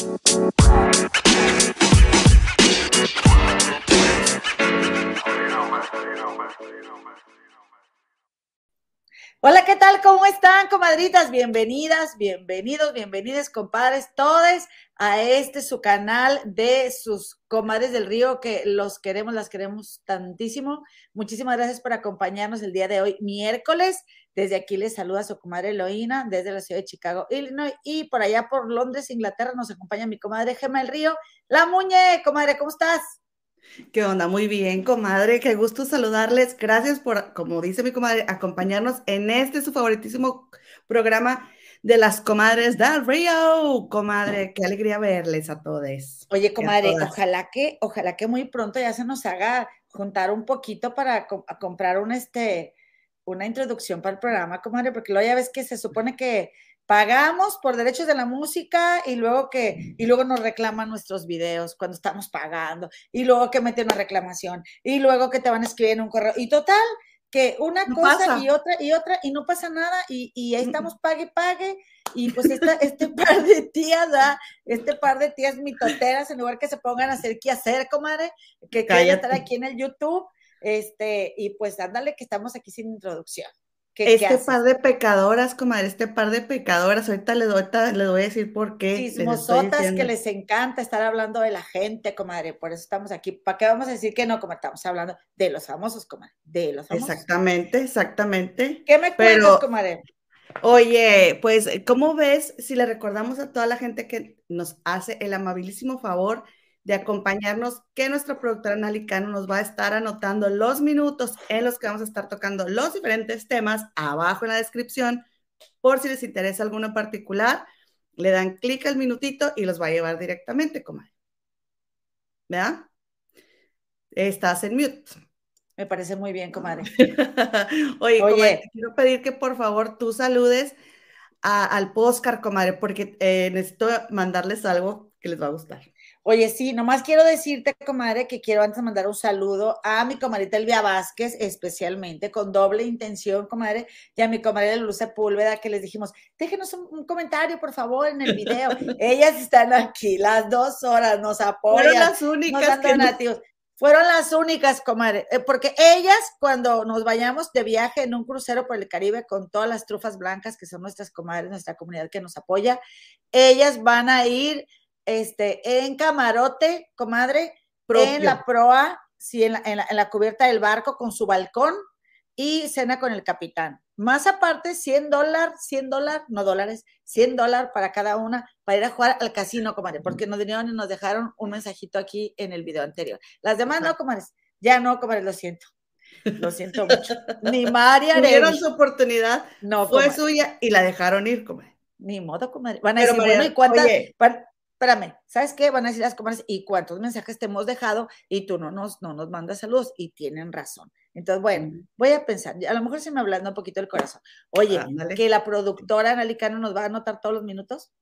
Bye. ¿Cómo están, comadritas? Bienvenidas, bienvenidos, bienvenidas, compadres, todos a este su canal de sus comadres del río, que los queremos, las queremos tantísimo. Muchísimas gracias por acompañarnos el día de hoy, miércoles. Desde aquí les saluda su comadre Eloína, desde la ciudad de Chicago, Illinois, y por allá por Londres, Inglaterra, nos acompaña mi comadre Gema del Río. La Muñe, comadre, ¿cómo estás? ¿Qué onda? Muy bien, comadre. Qué gusto saludarles. Gracias por, como dice mi comadre, acompañarnos en este su favoritísimo programa de las comadres del Río. Comadre, qué alegría verles a todos. Oye, comadre, ojalá que, ojalá que muy pronto ya se nos haga juntar un poquito para comprar un este, una introducción para el programa, comadre, porque luego ya ves que se supone que pagamos por derechos de la música y luego que y luego nos reclaman nuestros videos cuando estamos pagando y luego que meten una reclamación y luego que te van a escribir en un correo. Y total que una cosa y otra y otra y no pasa nada y, y ahí estamos pague pague y pues esta, este par de tías da este par de tías mitoteras en lugar que se pongan a hacer qué hacer comadre que quieran estar aquí en el YouTube este y pues ándale que estamos aquí sin introducción este par de pecadoras, comadre, este par de pecadoras, ahorita le doy, le voy a decir por qué. Chismosotas que les encanta estar hablando de la gente, comadre, por eso estamos aquí. ¿Para qué vamos a decir que no, como estamos hablando de los famosos, comadre? De los famosos. Exactamente, exactamente. ¿Qué me cuentas, comadre? Oye, pues, ¿cómo ves si le recordamos a toda la gente que nos hace el amabilísimo favor de acompañarnos, que nuestra productora Nalicano nos va a estar anotando los minutos en los que vamos a estar tocando los diferentes temas abajo en la descripción, por si les interesa alguno particular, le dan clic al minutito y los va a llevar directamente, comadre. ¿Verdad? Estás en mute. Me parece muy bien, comadre. Oye, Oye. quiero pedir que por favor tú saludes al Poscar, comadre, porque eh, necesito mandarles algo que les va a gustar. Oye, sí, nomás quiero decirte, comadre, que quiero antes mandar un saludo a mi comadrita Elvia Vázquez, especialmente, con doble intención, comadre, y a mi comadre Luz Sepúlveda, que les dijimos, déjenos un, comentario, por favor, en el video. Ellas están aquí las dos horas, nos apoyan. Fueron las únicas que Fueron las únicas, comadre, eh, porque ellas, cuando nos vayamos de viaje en un crucero por el Caribe con todas las trufas blancas, que son nuestras comadres, nuestra comunidad que nos apoya, ellas van a ir este, en camarote, comadre, en la proa, sí, en la, cubierta del barco con su balcón y cena con el capitán. Más aparte, 100 dólares, 100 dólares, no dólares, 100 dólares para cada una para ir a jugar al casino, comadre, porque nos vinieron y nos dejaron un mensajito aquí en el video anterior. Las demás no, comadres, ya no, comadre, lo siento. Lo siento mucho. Ni María Tuvieron su oportunidad, no, fue suya y la dejaron ir, comadre. Ni modo, comadre. Van a decir, bueno, ¿y cuántas? Espérame, ¿sabes qué? Van a decir las comadres, ¿y cuántos mensajes te hemos dejado? Y tú no nos, no nos mandas saludos, y tienen razón. Entonces, bueno, voy a pensar, a lo mejor se me hablando un poquito el corazón. Oye, que la productora Analicano nos va a anotar todos los minutos.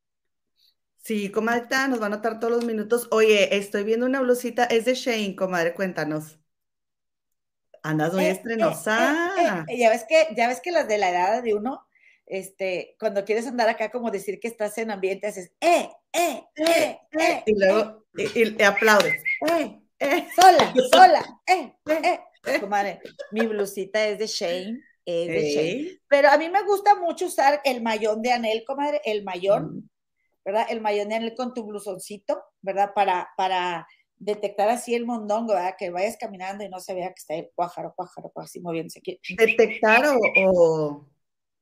Sí, comadre, nos va a anotar todos los minutos. Oye, estoy viendo una blusita, es de Shane, comadre, cuéntanos. Andas muy eh, eh, estrenosa. Eh, ya ves que, ya ves que las de la edad de uno este, cuando quieres andar acá, como decir que estás en ambiente, haces, eh, eh, eh, eh. Y luego, y, aplaudes. Eh, eh. Sola, sola, eh, eh. Comadre, mi blusita es de Shane. Es de Shane. Pero a mí me gusta mucho usar el mayón de Anel, comadre, el mayón, ¿verdad? El mayón de Anel con tu blusoncito, ¿verdad? Para, para detectar así el mondongo, ¿verdad? Que vayas caminando y no se vea que está el pájaro, pájaro, así moviéndose aquí. Detectar o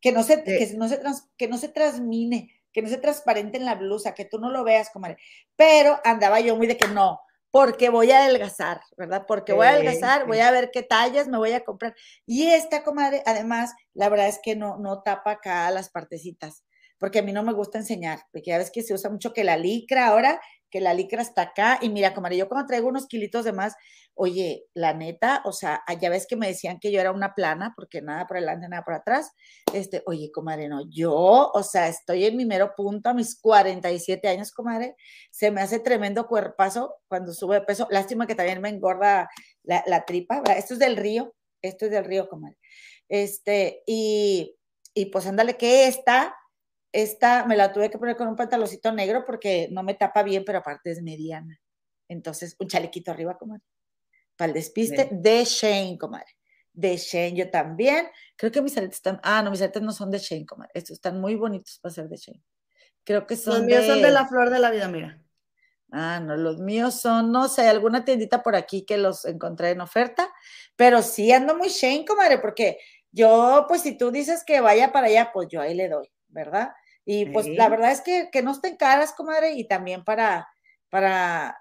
que no se, que no se, que no se transmine, que no se transparente en la blusa, que tú no lo veas, comadre. Pero andaba yo muy de que no, porque voy a adelgazar, ¿verdad? Porque voy a adelgazar, voy a ver qué tallas me voy a comprar. Y esta, comadre, además, la verdad es que no, no tapa acá las partecitas, porque a mí no me gusta enseñar, porque ya ves que se usa mucho que la licra ahora, que la licra está acá, y mira, comadre, yo cuando traigo unos kilitos de más, oye, la neta, o sea, ah, ya ves que me decían que yo era una plana, porque nada por adelante, nada por atrás. Este, oye, comadre, no, yo, o sea, estoy en mi mero punto a mis 47 años, comadre. Se me hace tremendo cuerpazo cuando sube de peso. Lástima que también me engorda la, tripa, ¿verdad? Esto es del río, esto es del río, comadre. Este, y, y pues ándale, que esta, esta me la tuve que poner con un pantaloncito negro porque no me tapa bien, pero aparte es mediana. Entonces, un chalequito arriba, comadre. Para el despiste de Shane, comadre. De Shane, yo también. Creo que mis aretes están. Ah, no, mis aretes no son de Shane, comadre. Estos están muy bonitos para ser de Shane. Creo que son. Los míos son de la flor de la vida, mira. Ah, no, los míos son, no sé, alguna tiendita por aquí que los encontré en oferta, pero sí ando muy Shane, comadre, porque yo, pues si tú dices que vaya para allá, pues yo ahí le doy, ¿verdad? Y pues la verdad es que, que no estén caras, comadre, y también para, para,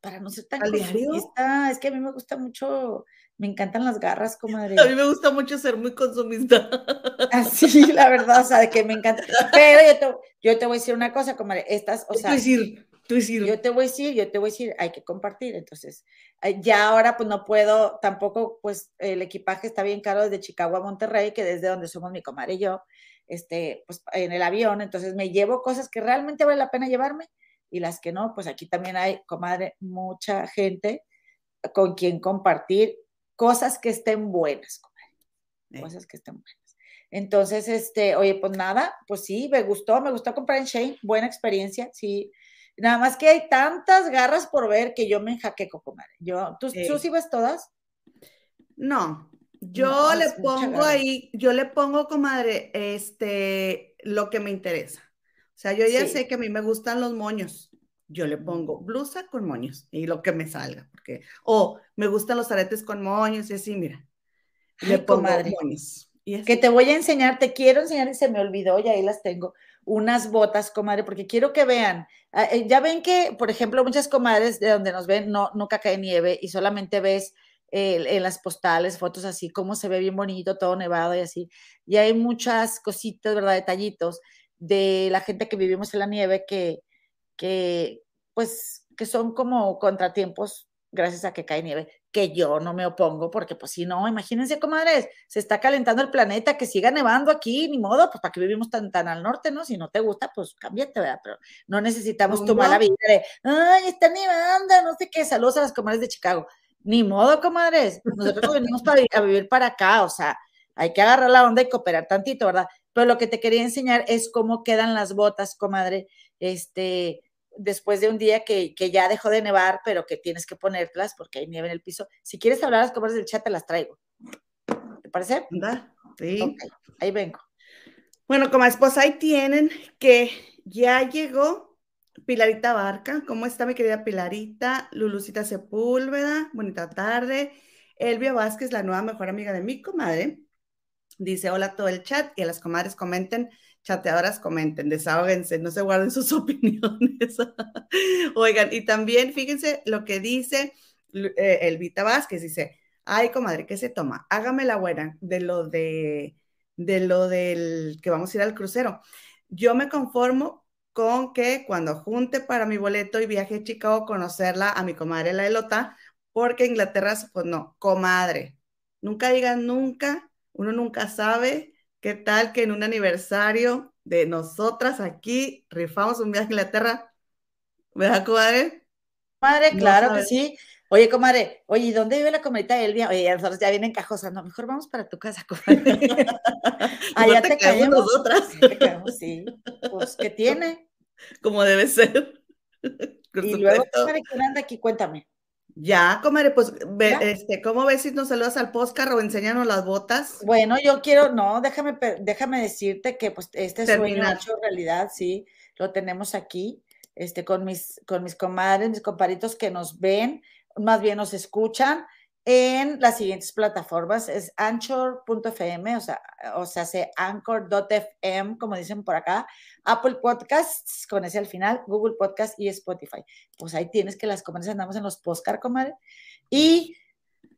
para no ser tan consumista. Es que a mí me gusta mucho, me encantan las garras, comadre. A mí me gusta mucho ser muy consumista. Así, la verdad, o sea, de que me encanta. Pero yo te, yo te voy a decir una cosa, comadre, estas, o sea. decir, tú decir. Yo te voy a decir, yo te voy a decir, hay que compartir. Entonces, ya ahora pues no puedo, tampoco, pues el equipaje está bien caro desde Chicago a Monterrey, que desde donde somos mi comadre y yo este, pues, en el avión, entonces me llevo cosas que realmente vale la pena llevarme y las que no, pues aquí también hay, comadre, mucha gente con quien compartir cosas que estén buenas, comadre, cosas que estén buenas. Entonces, este, oye, pues nada, pues sí, me gustó, me gustó comprar en Shane, buena experiencia, sí. Nada más que hay tantas garras por ver que yo me enjaqueco, comadre. Yo, ¿tú, ¿tú sí ves todas? No, yo le pongo ahí, yo le pongo, comadre, este, lo que me interesa. O sea, yo ya sé que a mí me gustan los moños. Yo le pongo blusa con moños y lo que me salga, porque, o me gustan los aretes con moños y así, mira. le pongo comadre. moños. Que te voy a enseñar, te quiero enseñar y se me olvidó y ahí las tengo. Unas botas, comadre, porque quiero que vean. Ah, eh, ya ven que, por ejemplo, muchas comadres de donde nos ven no, nunca cae nieve y solamente ves en las postales, fotos así, cómo se ve bien bonito, todo nevado y así. Y hay muchas cositas, ¿verdad? Detallitos de la gente que vivimos en la nieve que, que pues, que son como contratiempos gracias a que cae nieve, que yo no me opongo, porque pues si no, imagínense, comadres, se está calentando el planeta, que siga nevando aquí, ni modo, pues para que vivimos tan, tan al norte, ¿no? Si no te gusta, pues cámbiate, ¿verdad? Pero no necesitamos tu mala vida de, ay, está nevando, no sé qué, saludos a las comadres de Chicago. Ni modo, comadres. Nosotros venimos para, a vivir para acá, o sea, hay que agarrar la onda y cooperar tantito, ¿verdad? Pero lo que te quería enseñar es cómo quedan las botas, comadre, este, después de un día que, ya dejó de nevar, pero que tienes que ponértelas porque hay nieve en el piso. Si quieres hablar las comadres del chat, te las traigo. ¿Te parece? Sí. ahí vengo. Bueno, como esposa, ahí tienen que ya llegó Pilarita Barca, ¿cómo está mi querida Pilarita? Lulucita Sepúlveda, bonita tarde. Elvia Vázquez, la nueva mejor amiga de mi comadre, dice hola a todo el chat y a las comadres comenten, chateadoras comenten, desahóguense, no se guarden sus opiniones. Oigan, y también fíjense lo que dice eh, Elvita Vázquez, dice, ay comadre, ¿qué se toma? Hágame la buena de lo de, de lo del que vamos a ir al crucero. Yo me conformo con que cuando junte para mi boleto y viaje a Chicago a conocerla a mi comadre la Elota, porque Inglaterra, pues no, comadre. Nunca digan nunca, uno nunca sabe qué tal que en un aniversario de nosotras aquí rifamos un viaje a Inglaterra. ¿Verdad, comadre? Comadre, claro que sí. Oye, comadre, oye, ¿dónde vive la comadita Elvia? Oye, nosotros ya vienen cajosas, no, mejor vamos para tu casa, comadre. Allá te, caemos. Nosotras. Sí, pues, ¿qué tiene? como debe ser. y luego, comadre, ¿quién anda aquí? Cuéntame. Ya, comadre, pues, este, ¿cómo ves si nos saludas al postcard o enséñanos las botas? Bueno, yo quiero, no, déjame, déjame decirte que pues este sueño hecho realidad, sí, lo tenemos aquí, este, con mis, con mis comadres, mis comparitos que nos ven, más bien nos escuchan, en las siguientes plataformas. Es anchor.fm, o sea, o sea, hace anchor.fm, como dicen por acá, Apple Podcasts, con ese al final, Google Podcasts y Spotify. Pues ahí tienes que las comadres andamos en los postcar, comadre. Y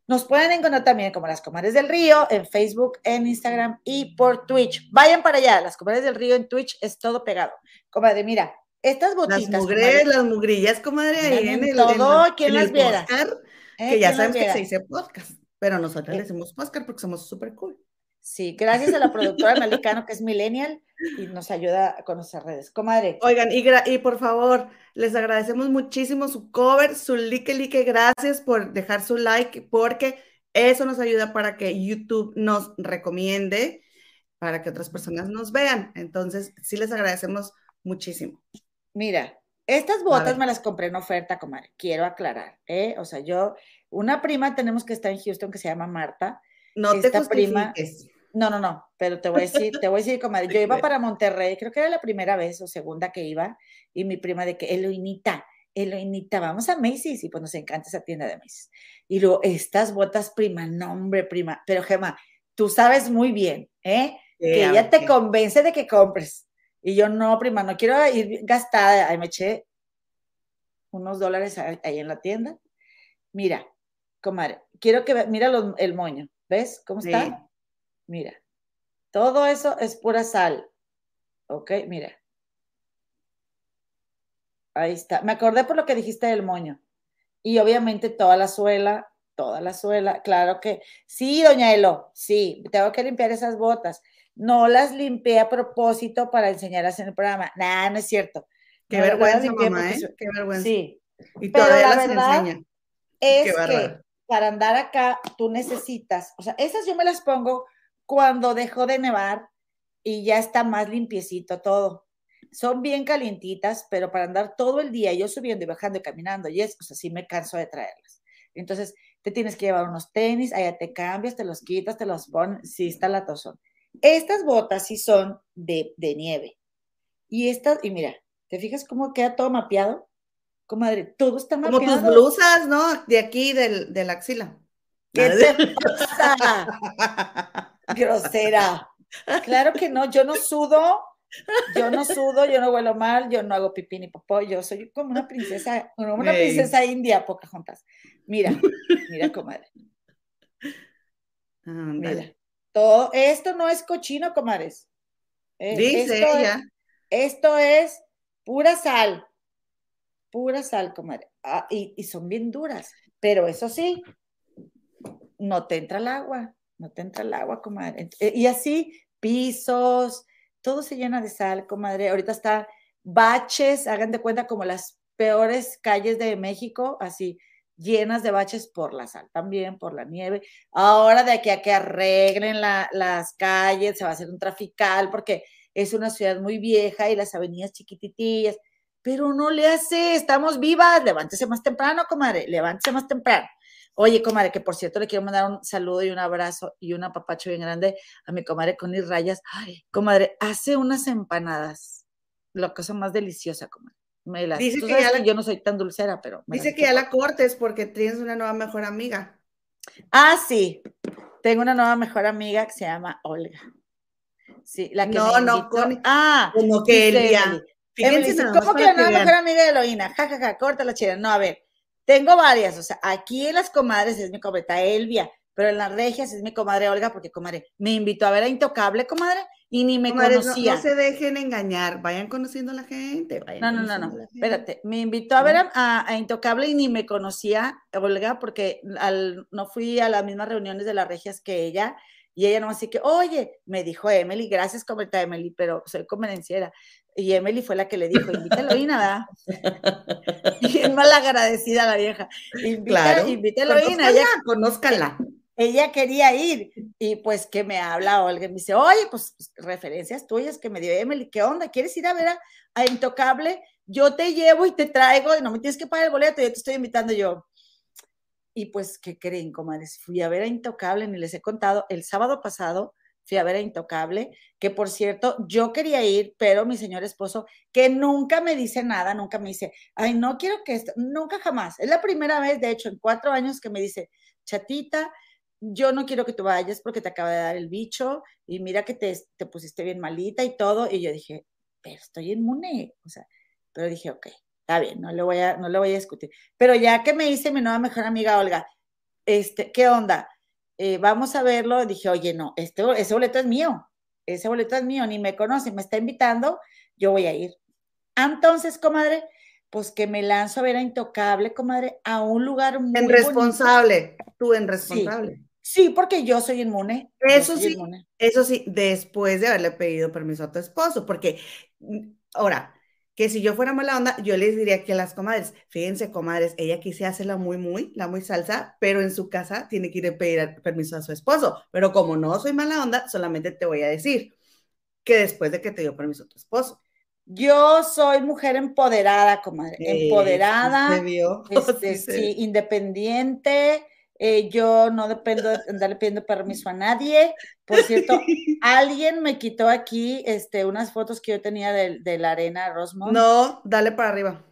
nos pueden encontrar también como las comadres del río en Facebook, en Instagram y por Twitch. Vayan para allá, las comadres del río en Twitch es todo pegado. Comadre, mira, estas botitas. Las mugres, las mugrillas, comadre, ahí en, el, todo, quien las viera. Eh, que ya sabes que se dice podcast, pero nosotros le decimos podcast porque somos súper cool. Sí, gracias a la productora Malicano, que es millennial y nos ayuda con nuestras redes. Comadre. Oigan, y, y por favor, les agradecemos muchísimo su cover, su like, like, gracias por dejar su like, porque eso nos ayuda para que YouTube nos recomiende. para que otras personas nos vean. Entonces, sí les agradecemos muchísimo. Mira, estas botas me las compré en oferta, comadre. Quiero aclarar, ¿eh? O sea, yo, una prima tenemos que estar en Houston que se llama Marta. No Esta te prima. No, no, no, pero te voy a decir, te voy a decir, comadre, yo iba para Monterrey, creo que era la primera vez o segunda que iba, y mi prima de que, Eloinita, Eloinita, vamos a Macy's, y pues nos encanta esa tienda de Macy's. Y luego, estas botas, prima, nombre, prima, pero Gemma, tú sabes muy bien, ¿eh? que ella te convence de que compres. Y yo, no, prima, no quiero ir gastada. Ahí me eché unos dólares ahí en la tienda. Mira, comadre, quiero que, mira el moño, ¿ves cómo está? Mira, todo eso es pura sal. Ok, mira. Ahí está. Me acordé por lo que dijiste del moño. Y obviamente toda la suela, toda la suela. Claro que sí, doña Elo, sí, tengo que limpiar esas botas. No las limpié a propósito para enseñarlas en el programa. Nada, no es cierto. Qué vergüenza, mamá, ¿eh? Qué vergüenza. Sí. Y todavía las enseña. Es que para andar acá tú necesitas, o sea, esas yo me las pongo cuando dejó de nevar y ya está más limpiecito todo. Son bien calientitas, pero para andar todo el día, yo subiendo y bajando y caminando, y es, o sea, sí me canso de traerlas. Entonces, te tienes que llevar unos tenis, allá te cambias, te los quitas, te los pones, sí está la tosón. Estas botas sí son de, nieve. Y estas, y mira, ¿te fijas cómo queda todo mapeado? Comadre, todo está mapeado. Como tus blusas, ¿no? De aquí, del, de la axila. ¿Qué te pasa? Grosera. Claro que no, yo no sudo, yo no sudo, yo no huelo mal, yo no hago pipí ni popó, yo soy como una princesa, una princesa india, pocas juntas. Mira, mira, comadre. mira, todo, esto no es cochino, comadres. Eh, Dice esto ella. Es, esto es pura sal, pura sal, comadre. Ah, y, son bien duras, pero eso sí, no te entra el agua, no te entra el agua, comadre. Eh, y así, pisos, todo se llena de sal, comadre. Ahorita está baches, hagan de cuenta como las peores calles de México, así, llenas de baches por la sal, también por la nieve. Ahora de aquí a que arreglen las calles, se va a hacer un trafical porque es una ciudad muy vieja y las avenidas chiquititillas, pero no le hace, estamos vivas, levántese más temprano, comadre, levántese más temprano. Oye, comadre, que por cierto le quiero mandar un saludo y un abrazo y un apapacho bien grande a mi comadre Connie Rayas. Ay, comadre, hace unas empanadas, la cosa más deliciosa, comadre dice que ya yo no soy tan dulcera, pero. Dice que ya la cortes porque tienes una nueva mejor amiga. Ah, sí. Tengo una nueva mejor amiga que se llama Olga. Sí, la que No, no, con... Ah, como que Elia. Fíjense, ¿cómo que la nueva mejor amiga de Eloína? Ja, ja, ja, corta la chida. No, a ver, tengo varias. O sea, aquí en las comadres es mi comadre Elvia, pero en las regias es mi comadre Olga, porque comadre me invitó a ver a Intocable, comadre, y ni me conocía. No, se dejen engañar, vayan conociendo a la gente. no, no, no, no, espérate. Me invitó a ver a, Intocable y ni me conocía, Olga, porque al, no fui a las mismas reuniones de las regias que ella. Y ella no así que, oye, me dijo Emily, gracias, comenta Emily, pero soy convenenciera. Y Emily fue la que le dijo, invítalo y nada. y es mal agradecida la vieja. Invita, claro. Invítalo y ella, conózcala ella quería ir y pues que me habla Olga y me dice, oye, pues, pues referencias tuyas que me dio Emily, ¿qué onda? ¿Quieres ir a ver a, Intocable? Yo te llevo y te traigo y no me tienes que pagar el boleto, yo te estoy invitando yo. Y pues, ¿qué creen, comadres? Fui a ver a Intocable, ni les he contado, el sábado pasado fui a ver a Intocable, que por cierto, yo quería ir, pero mi señor esposo, que nunca me dice nada, nunca me dice, ay, no quiero que esto, nunca jamás. Es la primera vez, de hecho, en cuatro años que me dice, chatita, yo no quiero que tú vayas porque te acaba de dar el bicho y mira que te, te pusiste bien malita y todo. Y yo dije, pero estoy inmune. O sea, pero dije, ok, está bien, no le voy a, no le voy a discutir. Pero ya que me dice mi nueva mejor amiga Olga, este, ¿qué onda? Eh, vamos a verlo. Dije, oye, no, este, ese boleto es mío. Ese boleto es mío, ni me conoce, me está invitando, yo voy a ir. Entonces, comadre, pues que me lanzo a ver a Intocable, comadre, a un lugar muy En responsable, tú en responsable. Sí, porque yo soy inmune. Eso sí, eso sí, después de haberle pedido permiso a tu esposo, porque mm, ahora, que si yo fuera mala onda, yo les diría que a las comadres, fíjense, comadres, ella quise hacerla muy, muy, la muy salsa, pero en su casa tiene que ir a pedir permiso a su esposo. Pero como no soy mala onda, solamente te voy a decir que después de que te dio permiso tu esposo. Yo soy mujer empoderada, comadre, empoderada, este, sí, independiente, eh, yo no dependo de andarle pidiendo permiso a nadie. Por cierto, alguien me quitó aquí este, unas fotos que yo tenía de, la arena Rosmond. No, dale para arriba.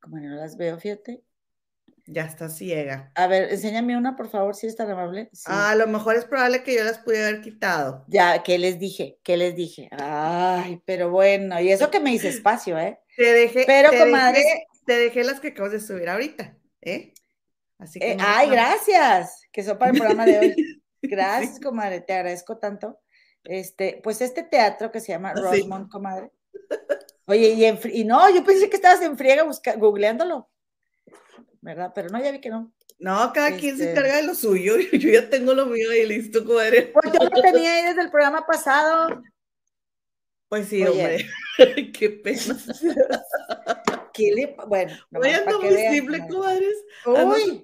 Como no las veo, fíjate. Ya está ciega. A ver, enséñame una, por favor, si es tan amable. a lo mejor es probable que yo las pudiera haber quitado. Ya, ¿qué les dije? ¿Qué les dije? Ay, pero bueno, y eso que me hice espacio, ¿eh? Te dejé, pero te comadre. te dejé las que acabas de subir ahorita, ¿eh? Eh, ay, gracias, que son para el programa de hoy. Gracias, comadre, te agradezco tanto. Este, pues este teatro que se llama ah, Rosemont, comadre. Oye, y, y, no, yo pensé que estabas en friega googleándolo, ¿verdad? Pero no, ya vi que no. No, cada quien se este encarga de lo suyo. Yo ya tengo lo mío ahí listo, comadre. Pues yo lo tenía ahí desde el programa pasado. Pues sí, hombre. Qué pena. Bueno, voy ando muy simple, comadres. Uy,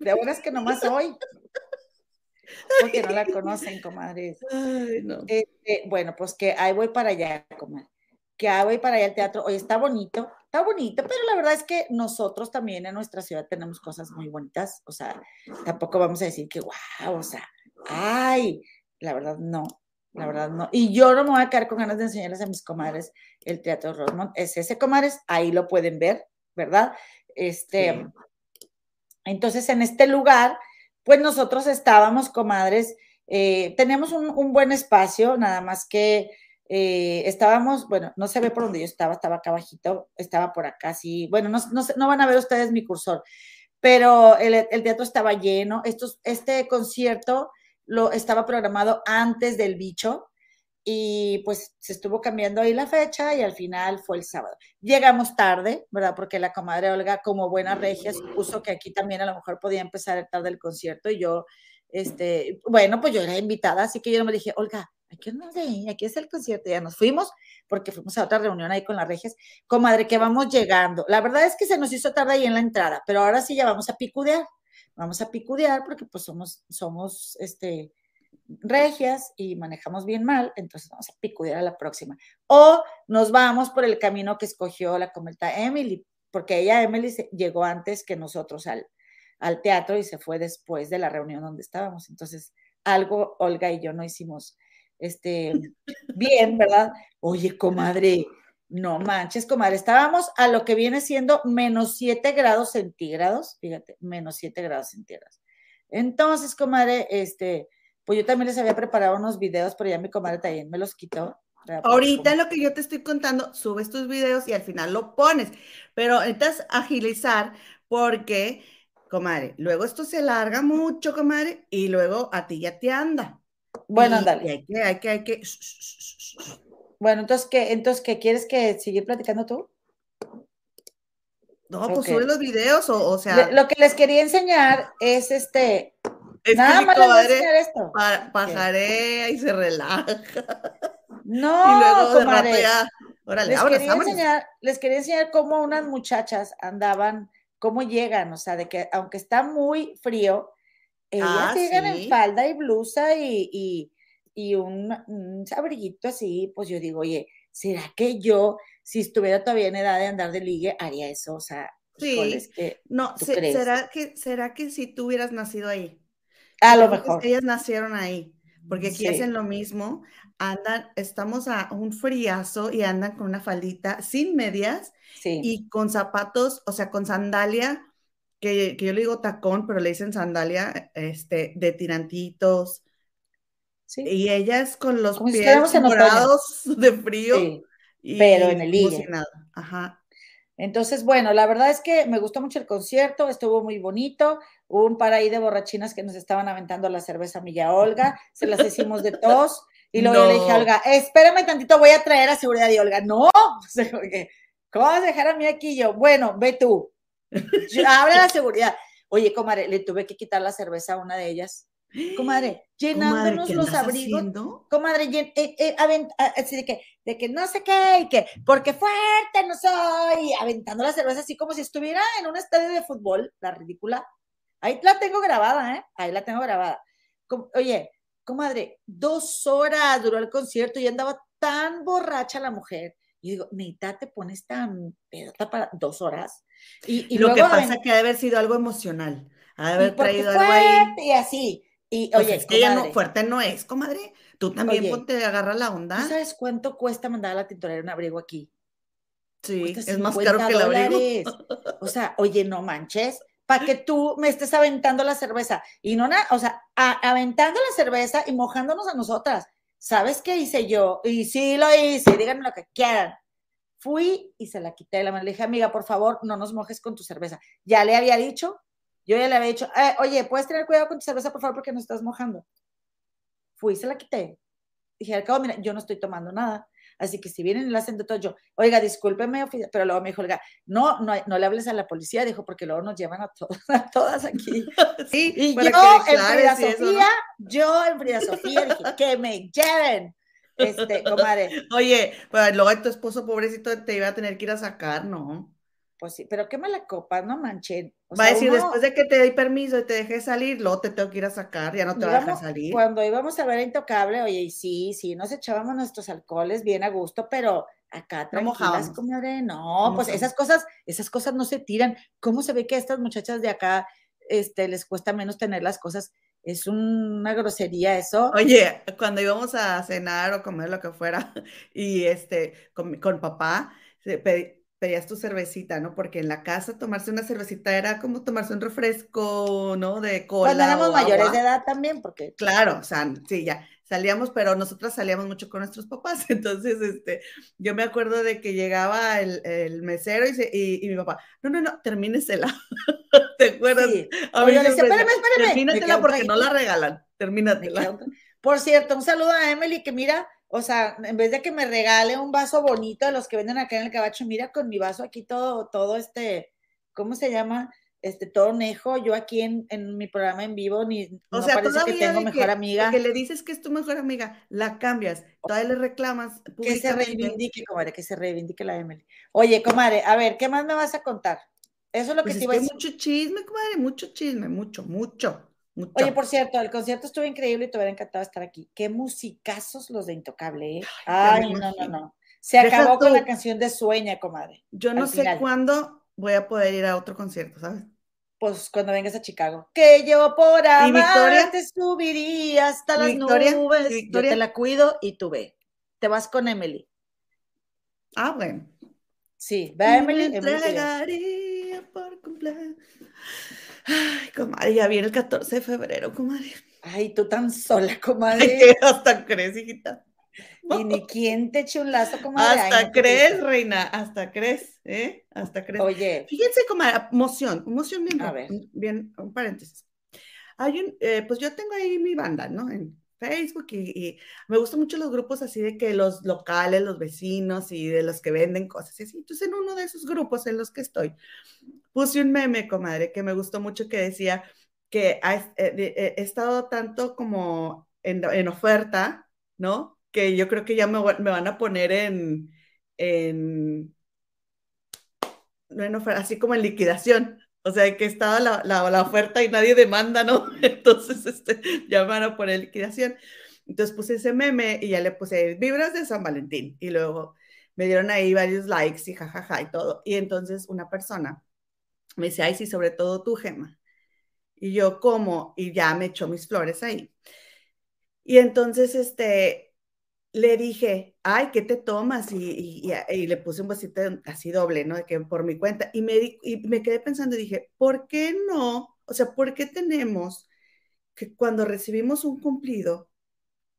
de buenas que nomás hoy. Porque no la conocen, comadres. Ay, no. Este, bueno, pues que ahí voy para allá, comadre. Que ahí voy para allá al teatro. Oye, está bonito, está bonito, pero la verdad es que nosotros también en nuestra ciudad tenemos cosas muy bonitas. O sea, tampoco vamos a decir que, wow, o sea, ay, la verdad no la verdad no. Y yo no me voy a quedar con ganas de enseñarles a mis comadres el Teatro Rosmont. Es ese, comadres, ahí lo pueden ver, ¿verdad? Este, entonces, en este lugar, pues nosotros estábamos, comadres, eh, tenemos un, buen espacio, nada más que eh, estábamos, bueno, no se ve por donde yo estaba, estaba acá abajito, estaba por acá, sí, bueno, no, no, van a ver ustedes mi cursor, pero el, el teatro estaba lleno, Estos, este concierto lo estaba programado antes del bicho y pues se estuvo cambiando ahí la fecha y al final fue el sábado. Llegamos tarde, ¿verdad? Porque la comadre Olga, como buena regia, puso que aquí también a lo mejor podía empezar tarde el concierto y yo, este, bueno, pues yo era invitada, así que yo me dije, Olga, aquí no sé, aquí es el concierto, ya nos fuimos porque fuimos a otra reunión ahí con las regias, comadre, que vamos llegando. La verdad es que se nos hizo tarde ahí en la entrada, pero ahora sí ya vamos a picudear vamos a picudear porque pues somos, somos este, regias y manejamos bien mal, entonces vamos a picudear a la próxima. O nos vamos por el camino que escogió la cometa Emily, porque ella, Emily, llegó antes que nosotros al, al teatro y se fue después de la reunión donde estábamos. Entonces, algo Olga y yo no hicimos este, bien, ¿verdad? Oye, comadre, no manches, comadre, estábamos a lo que viene siendo menos 7 grados centígrados, fíjate, menos 7 grados centígrados. Entonces, comadre, este, pues yo también les había preparado unos videos, pero ya mi comadre también me los quitó. Ahorita lo que yo te estoy contando, subes tus videos y al final lo pones, pero necesitas agilizar porque, comadre, luego esto se alarga mucho, comadre, y luego a ti ya te anda. Bueno, ándale. Hay que, hay que, hay que. Bueno, entonces, ¿qué, entonces, ¿qué quieres que seguir platicando tú? No, pues sube los videos, o, sea. Lo que les quería enseñar es este. nada más les voy a enseñar esto. pajarea y se relaja. No, y luego comadre, Órale, les, quería enseñar, les quería enseñar cómo unas muchachas andaban, cómo llegan, o sea, de que aunque está muy frío, ellas ah, llegan en falda y blusa y y un, un abriguito así, pues yo digo, oye, ¿será que yo, si estuviera todavía en edad de andar de ligue, haría eso? O sea, pues, sí. no, ¿será que, ¿será que si tú hubieras nacido ahí? A lo mejor. Ellas nacieron ahí, porque aquí hacen lo mismo, andan, estamos a un friazo y andan con una faldita sin medias y con zapatos, o sea, con sandalia, que, que, yo le digo tacón, pero le dicen sandalia, este, de tirantitos, y ellas con los pies morados de frío. pero en el ligue. Ajá. Entonces, bueno, la verdad es que me gustó mucho el concierto, estuvo muy bonito. Hubo un par ahí de borrachinas que nos estaban aventando la cerveza Milla Olga, se las hicimos de tos. Y luego le dije a Olga, espérame tantito, voy a traer a seguridad. Y Olga, no, ¿cómo vas a dejar a mí aquí? yo, bueno, ve tú, abre la seguridad. Oye, comadre, le tuve que quitar la cerveza a una de ellas comadre, llenándonos los abrigos. Comadre, eh, eh, así de que, de que no sé qué, y que porque fuerte no soy, aventando la cerveza así como si estuviera en un estadio de fútbol, la ridícula. Ahí la tengo grabada, ¿eh? Ahí la tengo grabada. oye, comadre, dos horas duró el concierto y andaba tan borracha la mujer. Y digo, neta, te pones tan pedota para dos horas. Y, lo que pasa es que debe haber sido algo emocional. Ha de haber traído algo ahí. Y así. Y pues oye, es que ella no, fuerte no es, comadre. Tú también te agarra la onda. ¿Sabes cuánto cuesta mandar a la tintorera un abrigo aquí? Sí, es más caro que el abrigo. O sea, oye, no manches, para que tú me estés aventando la cerveza. Y no, nada, o sea, aventando la cerveza y mojándonos a nosotras. ¿Sabes qué hice yo? Y sí lo hice, díganme lo que quieran. Fui y se la quité de la mano. Le dije, amiga, por favor, no nos mojes con tu cerveza. Ya le había dicho, yo ya le había dicho, eh, oye, ¿puedes tener cuidado con tu cerveza, por favor, porque nos estás mojando? Fui se la quité. Dije, al cabo, mira, yo no estoy tomando nada. Así que si vienen y lo hacen de todo, yo, oiga, discúlpeme, pero luego me dijo, oiga, no, no, no le hables a la policía, dijo, porque luego nos llevan a, a todas aquí. Sí, y yo en Frida Sofía, yo en Frida Sofía dije, que me lleven. Este, comadre. Oye, pues luego tu esposo pobrecito te iba a tener que ir a sacar, ¿no? Pues sí, pero qué mala copa, no manchen. va a decir, después de que te doy permiso y te dejé salir, luego te tengo que ir a sacar, ya no te va a dejar salir. Cuando íbamos a ver a Intocable, oye, y sí, sí, nos echábamos nuestros alcoholes bien a gusto, pero acá tranquilas, no comadre, no, pues esas cosas, esas cosas no se tiran. ¿Cómo se ve que a estas muchachas de acá este, les cuesta menos tener las cosas? Es una grosería eso. Oye, cuando íbamos a cenar o comer lo que fuera, y este, con, con papá, pedí, pedías tu cervecita, ¿no? Porque en la casa tomarse una cervecita era como tomarse un refresco, ¿no? De cola. Cuando éramos mayores de edad también, porque. Claro, o sea, sí, ya salíamos, pero nosotras salíamos mucho con nuestros papás. Entonces, este, yo me acuerdo de que llegaba el, el mesero y, y, mi papá, no, no, no, termínesela. ¿Te acuerdas? Sí. A Oye, espérame, espérame. Termínatela porque no la regalan. Termínatela. Por cierto, un saludo a Emily que mira, o sea, en vez de que me regale un vaso bonito de los que venden acá en el cabacho, mira con mi vaso aquí todo, todo este, ¿cómo se llama? Este, todo nejo, yo aquí en, en mi programa en vivo, ni o sea, parece que tengo mejor amiga. Que le dices que es tu mejor amiga, la cambias, todavía le reclamas. Que se reivindique, comadre, que se reivindique la Emily. Oye, comadre, a ver, ¿qué más me vas a contar? Eso es lo que pues te iba a decir. Mucho chisme, comadre, mucho chisme, mucho, mucho. Oye, por cierto, el concierto estuvo increíble y te hubiera encantado estar aquí. Qué musicazos los de Intocable, ¿eh? Ay, no, no, no. Se acabó con la canción de Sueña, comadre. Yo no sé cuándo voy a poder ir a otro concierto, ¿sabes? Pues cuando vengas a Chicago. Que yo por amar te subiría hasta las nubes. Yo te la cuido y tú ve. Te vas con Emily. Ah, bueno. Sí, ve a Emily. Emily por cumpleaños. Ay, comadre, ya viene el 14 de febrero, comadre. Ay, tú tan sola, comadre. hasta crees, hijita. Y ni quién te eche un lazo, comadre. Hasta crees, reina, hasta crees, ¿eh? Hasta crees. Oye. Fíjense, comadre, emoción, emoción bien, a ver. bien, un paréntesis. Hay un, eh, pues yo tengo ahí mi banda, ¿no? En Facebook y, me gustan mucho los grupos así de que los locales, los vecinos y de los que venden cosas y así. Entonces, en uno de esos grupos en los que estoy, puse un meme, comadre, que me gustó mucho que decía que eh, he, estado tanto como en, oferta, ¿no? Que yo creo que ya me, van a poner en, en, así como en liquidación. O sea, que estaba la, la, oferta y nadie demanda, ¿no? Entonces, este, ya me van a poner liquidación. Entonces puse ese meme y ya le puse vibras de San Valentín. Y luego me dieron ahí varios likes y jajaja y todo. Y entonces una persona me dice, ay, sí, sobre todo tú, Gema. Y yo, ¿cómo? Y ya me echó mis flores ahí. Y entonces, este, le dije, ay, ¿qué te tomas? Y, y, le puse un vasito así doble, ¿no? De que por mi cuenta. Y me, y me quedé pensando y dije, ¿por qué no? O sea, ¿por qué tenemos que cuando recibimos un cumplido,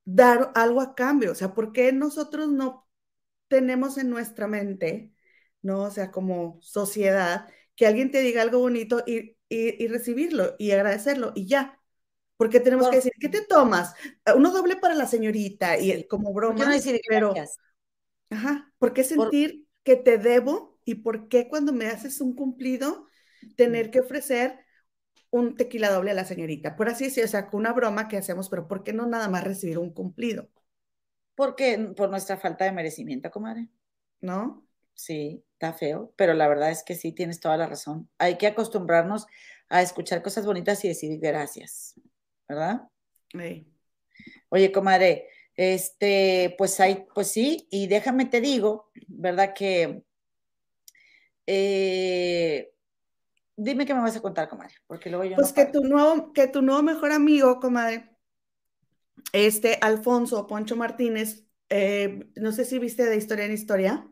dar algo a cambio? O sea, ¿por qué nosotros no tenemos en nuestra mente, ¿no? O sea, como sociedad, que alguien te diga algo bonito y, y, recibirlo y agradecerlo y ya. Porque tenemos que decir, ¿qué te tomas? Uno doble para la señorita y como broma. ¿Por no decir pero, Ajá, ¿por qué sentir que te debo y por qué cuando me haces un cumplido tener que ofrecer un tequila doble a la señorita. Por así decirlo, o sea, una broma que hacemos, pero ¿por qué no nada más recibir un cumplido? Porque por nuestra falta de merecimiento, comadre. ¿No? Sí, está feo, pero la verdad es que sí, tienes toda la razón. Hay que acostumbrarnos a escuchar cosas bonitas y decir gracias, ¿verdad? Sí. Oye, comadre, este, pues hay, pues sí, y déjame te digo, ¿verdad? Que eh, dime qué me vas a contar, comadre, porque luego yo Pues que tu nuevo, que tu nuevo mejor amigo, comadre, este Alfonso Poncho Martínez, eh, no sé si viste de historia en historia.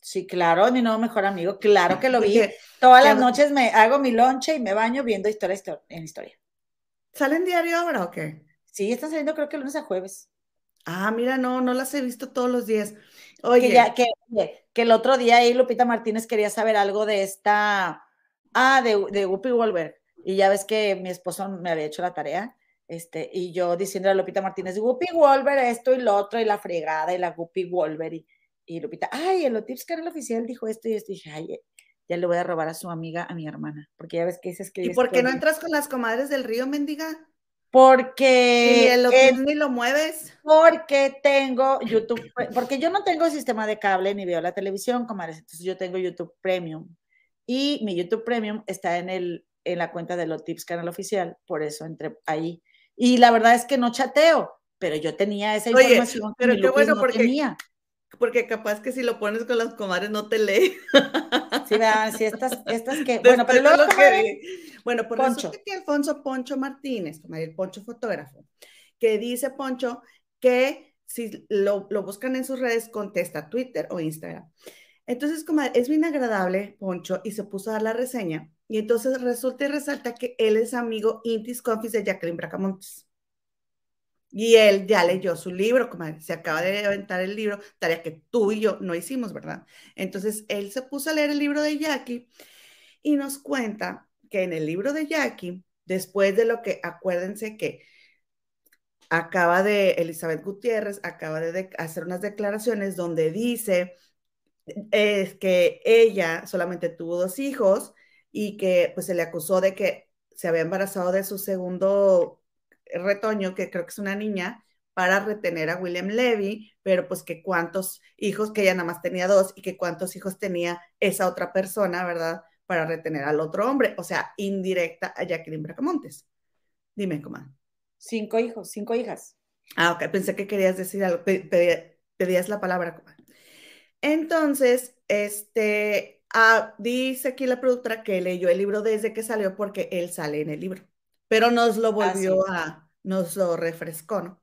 Sí, claro, mi nuevo mejor amigo, claro que lo vi. Todas las noches me hago mi lonche y me baño viendo historia en historia. ¿Salen diario ahora o qué? Sí, están saliendo creo que lunes a jueves. Ah, mira, no, no las he visto todos los días. Oye. Que, ya, que, que el otro día ahí Lupita Martínez quería saber algo de esta, ah, de, de Whoopi Wolver. Y ya ves que mi esposo me había hecho la tarea. Este, y yo diciendo a Lupita Martínez, Whoopi Wolver, esto y lo otro, y la fregada, y la Whoopi Wolver, y, y Lupita, ay, el Otips Canal Oficial dijo esto y esto, y dije, ay, ya le voy a robar a su amiga, a mi hermana, porque ya ves que dices que... ¿Y por qué no entras con las comadres del río, mendiga? Porque... el Otips ni lo mueves. Porque tengo YouTube, porque yo no tengo sistema de cable ni veo la televisión, comadres, entonces yo tengo YouTube Premium, y mi YouTube Premium está en el en la cuenta de los Tips Canal Oficial, por eso entré ahí. Y la verdad es que no chateo, pero yo tenía esa información. pero qué bueno porque, tenía. Porque capaz que si lo pones con las comadres no te lee. Sí, vean, si estas, estas que. bueno, pero luego. Que, bueno, por eso que Alfonso Poncho Martínez, el Poncho fotógrafo, que dice Poncho que si lo, lo buscan en sus redes, contesta Twitter o Instagram. Entonces, comadre, es bien agradable, Poncho, y se puso a dar la reseña y entonces resulta y resalta que él es amigo intis confis de Jacqueline Bracamontes. Y él ya leyó su libro, como se acaba de aventar el libro, tarea que tú y yo no hicimos, ¿verdad? Entonces él se puso a leer el libro de Jackie y nos cuenta que en el libro de Jackie, después de lo que, acuérdense que acaba de, Elizabeth Gutiérrez acaba de, hacer unas declaraciones donde dice es que ella solamente tuvo dos hijos y que pues se le acusó de que se había embarazado de su segundo retoño, que creo que es una niña, para retener a William Levy, pero pues que cuántos hijos, que ella nada más tenía dos, y que cuántos hijos tenía esa otra persona, ¿verdad? Para retener al otro hombre, o sea, indirecta a Jacqueline Bracamontes. Dime, comadre. Cinco hijos, cinco hijas. Ah, ok, pensé que querías decir algo, pedías la palabra, comadre. Entonces, este, Ah, dice aquí la productora que leyó el libro desde que salió porque él sale en el libro, pero nos lo volvió a, nos lo refrescó, ¿no?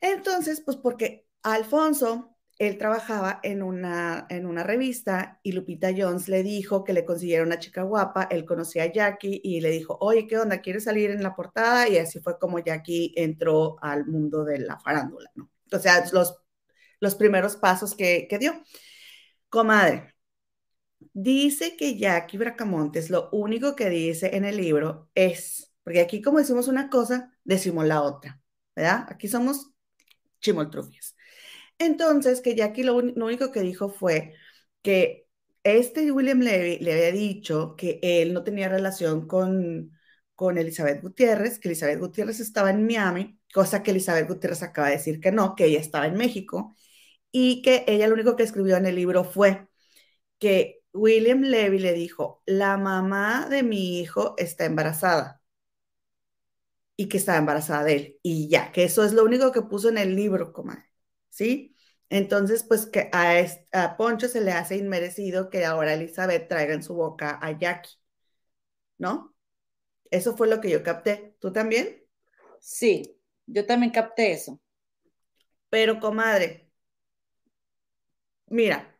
Entonces, pues porque Alfonso, él trabajaba en una, en una revista y Lupita Jones le dijo que le consiguiera una chica guapa, él conocía a Jackie y le dijo, oye, ¿qué onda? ¿Quieres salir en la portada? Y así fue como Jackie entró al mundo de la farándula, ¿no? O sea, los, los primeros pasos que, que dio. Comadre, Dice que Jackie Bracamontes lo único que dice en el libro es, porque aquí como decimos una cosa, decimos la otra, ¿verdad? Aquí somos chimoltrufias. Entonces, que Jackie lo, único que dijo fue que este William Levy le había dicho que él no tenía relación con, con Elizabeth Gutiérrez, que Elizabeth Gutiérrez estaba en Miami, cosa que Elizabeth Gutiérrez acaba de decir que no, que ella estaba en México, y que ella lo único que escribió en el libro fue que William Levy le dijo, la mamá de mi hijo está embarazada y que estaba embarazada de él. Y ya, que eso es lo único que puso en el libro, comadre. ¿Sí? Entonces, pues que a, Poncho se le hace inmerecido que ahora Elizabeth traiga en su boca a Jackie. ¿No? Eso fue lo que yo capté. ¿Tú también? Sí, yo también capté eso. Pero, comadre, mira,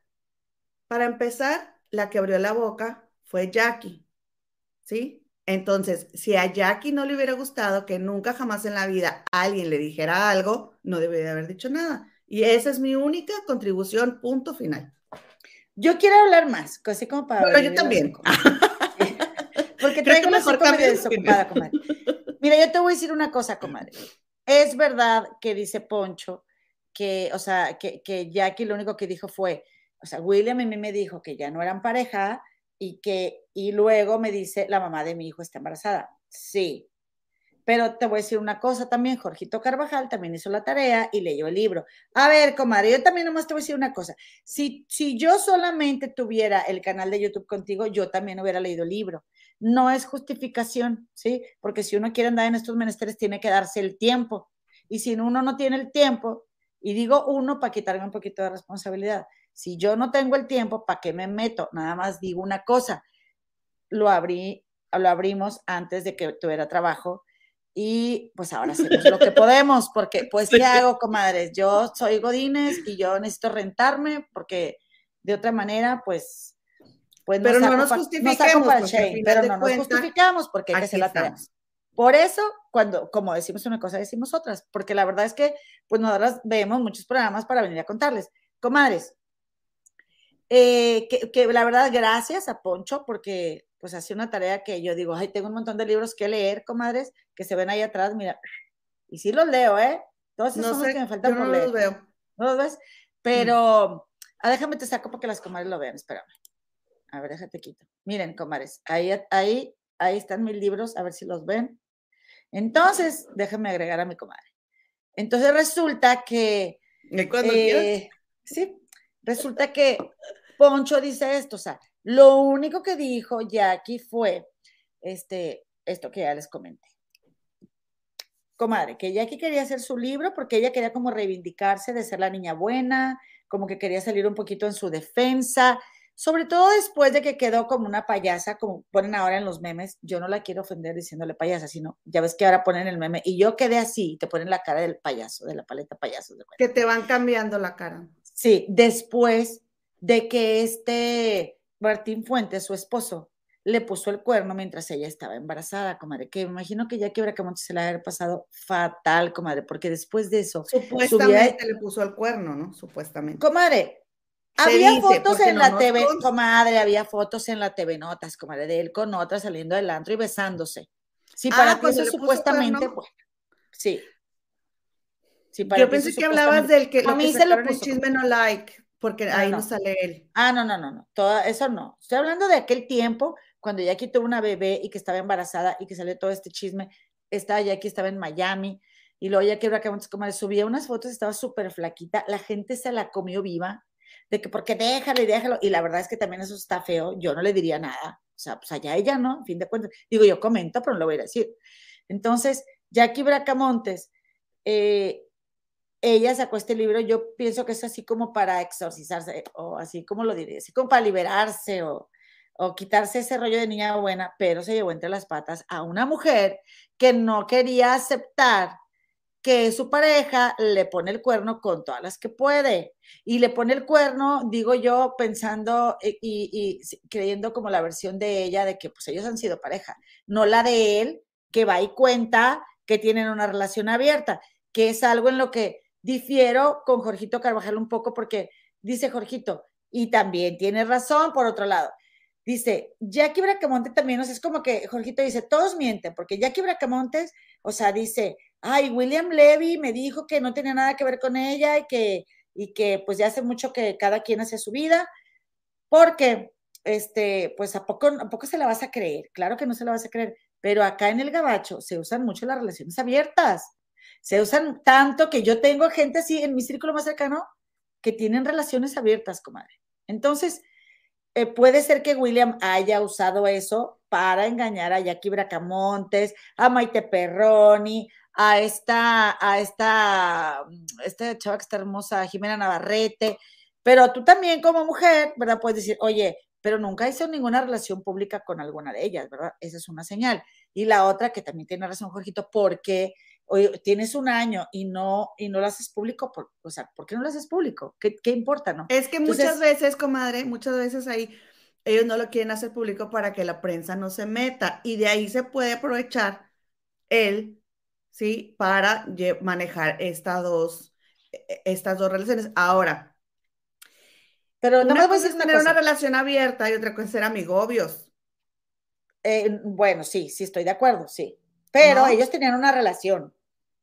para empezar, la que abrió la boca fue Jackie, ¿sí? Entonces, si a Jackie no le hubiera gustado que nunca jamás en la vida alguien le dijera algo, no debería haber dicho nada. Y esa es mi única contribución, punto final. Yo quiero hablar más, así como para... Pero yo también. Porque traigo mejor medio desocupada, comadre. Mira, yo te voy a decir una cosa, comadre. Es verdad que dice Poncho que, o sea, que, que Jackie lo único que dijo fue, o sea, William a mí me dijo que ya no eran pareja y que, y luego me dice, la mamá de mi hijo está embarazada. Sí, pero te voy a decir una cosa también, Jorgito Carvajal también hizo la tarea y leyó el libro. A ver, comadre, yo también nomás te voy a decir una cosa. Si, si yo solamente tuviera el canal de YouTube contigo, yo también hubiera leído el libro. No es justificación, ¿sí? Porque si uno quiere andar en estos menesteres, tiene que darse el tiempo. Y si uno no tiene el tiempo, y digo uno para quitarme un poquito de responsabilidad, si yo no tengo el tiempo, ¿para qué me meto? Nada más digo una cosa. Lo abrí, lo abrimos antes de que tuviera trabajo y pues ahora hacemos lo que podemos, porque pues ¿qué hago, comadres? Yo soy Godines y yo necesito rentarme porque de otra manera pues... pues pero no nos justificamos, pero no nos justificamos porque hay que se la tenemos. Por eso, cuando, como decimos una cosa, decimos otras, porque la verdad es que, pues nosotras vemos muchos programas para venir a contarles. Comadres, eh, que, que, la verdad, gracias a Poncho, porque pues hacía una tarea que yo digo, ay, tengo un montón de libros que leer, comadres, que se ven ahí atrás, mira, y sí los leo, ¿eh? Todos esos son los que me faltan por no leer. los veo. ¿No los ves? Pero, ah, déjame te saco para que las comadres lo vean, espérame. A ver, déjate quito. Miren, comadres, ahí, ahí, ahí están mis libros, a ver si los ven. Entonces, déjame agregar a mi comadre. Entonces resulta que... cuando eh, Sí, resulta que Poncho dice esto, o sea, lo único que dijo Jackie fue este, esto que ya les comenté. Comadre, que Jackie quería hacer su libro porque ella quería como reivindicarse de ser la niña buena, como que quería salir un poquito en su defensa, sobre todo después de que quedó como una payasa, como ponen ahora en los memes, yo no la quiero ofender diciéndole payasa, sino ya ves que ahora ponen el meme y yo quedé así te ponen la cara del payaso, de la paleta payaso. que te van cambiando la cara. Sí, después de que este Martín Fuentes, su esposo, le puso el cuerno mientras ella estaba embarazada, comadre, que me imagino que ya que Bracamonte se la había pasado fatal, comadre, porque después de eso... Supuestamente le puso el cuerno, ¿no? Supuestamente. Comadre, había fotos en la TV, comadre, había fotos en la TV Notas, comadre, de él con otra saliendo del antro y besándose. Sí, para ah, eso supuestamente, bueno, sí. Sí para Yo pensé que hablabas del que, a mí se lo puso, chisme no like. Porque ahí no. sale él. Ah, no, no, no, no. Todo eso no. Estoy hablando de aquel tiempo cuando Jackie tuvo una bebé y que estaba embarazada y que salió todo este chisme. Estaba Jackie, estaba en Miami. Y luego Jackie Bracamontes como subía unas fotos, estaba súper flaquita. La gente se la comió viva. De que, porque déjalo y déjalo. Y la verdad es que también eso está feo. Yo no le diría nada. O sea, pues allá ella, ¿no? En fin de cuentas. Digo, yo comento, pero no lo voy a decir. Entonces, Jackie Bracamontes eh, ella sacó este libro, yo pienso que es así como para exorcizarse, o así como lo diría, así como para liberarse o, o quitarse ese rollo de niña buena, pero se llevó entre las patas a una mujer que no quería aceptar que su pareja le pone el cuerno con todas las que puede. Y le pone el cuerno, digo yo, pensando y, y, y, creyendo como la versión de ella de que pues ellos han sido pareja, no la de él, que va y cuenta que tienen una relación abierta, que es algo en lo que difiero con Jorgito Carvajal un poco porque dice Jorgito, y también tiene razón por otro lado. Dice, Jackie Bracamonte también, o sea, es como que Jorgito dice, todos mienten, porque Jackie Bracamontes, o sea, dice, ay, William Levy me dijo que no tenía nada que ver con ella y que, y que pues ya hace mucho que cada quien hace su vida, porque, este, pues a poco, a poco se la vas a creer, claro que no se la vas a creer, pero acá en el Gabacho se usan mucho las relaciones abiertas se usan tanto que yo tengo gente así en mi círculo más cercano que tienen relaciones abiertas, comadre. Entonces, eh, puede ser que William haya usado eso para engañar a Jackie Bracamontes, a Maite Perroni, a esta, a esta, esta chava que está hermosa, Jimena Navarrete, pero tú también como mujer, ¿verdad? Puedes decir, oye, pero nunca hizo ninguna relación pública con alguna de ellas, ¿verdad? Esa es una señal. Y la otra, que también tiene razón, Jorgito, porque tienes un año y no, y no lo haces público, por, o sea, ¿por qué no lo haces público? ¿Qué, qué importa, no? Es que muchas veces, comadre, muchas veces ahí ellos no lo quieren hacer público para que la prensa no se meta y de ahí se puede aprovechar él, ¿sí? Para manejar estas dos, e, estas dos relaciones. Ahora, pero no cosa es tener una relación abierta y otra cosa es ser amigobios. Eh, bueno, sí, sí estoy de acuerdo, sí. Pero ellos tenían una relación.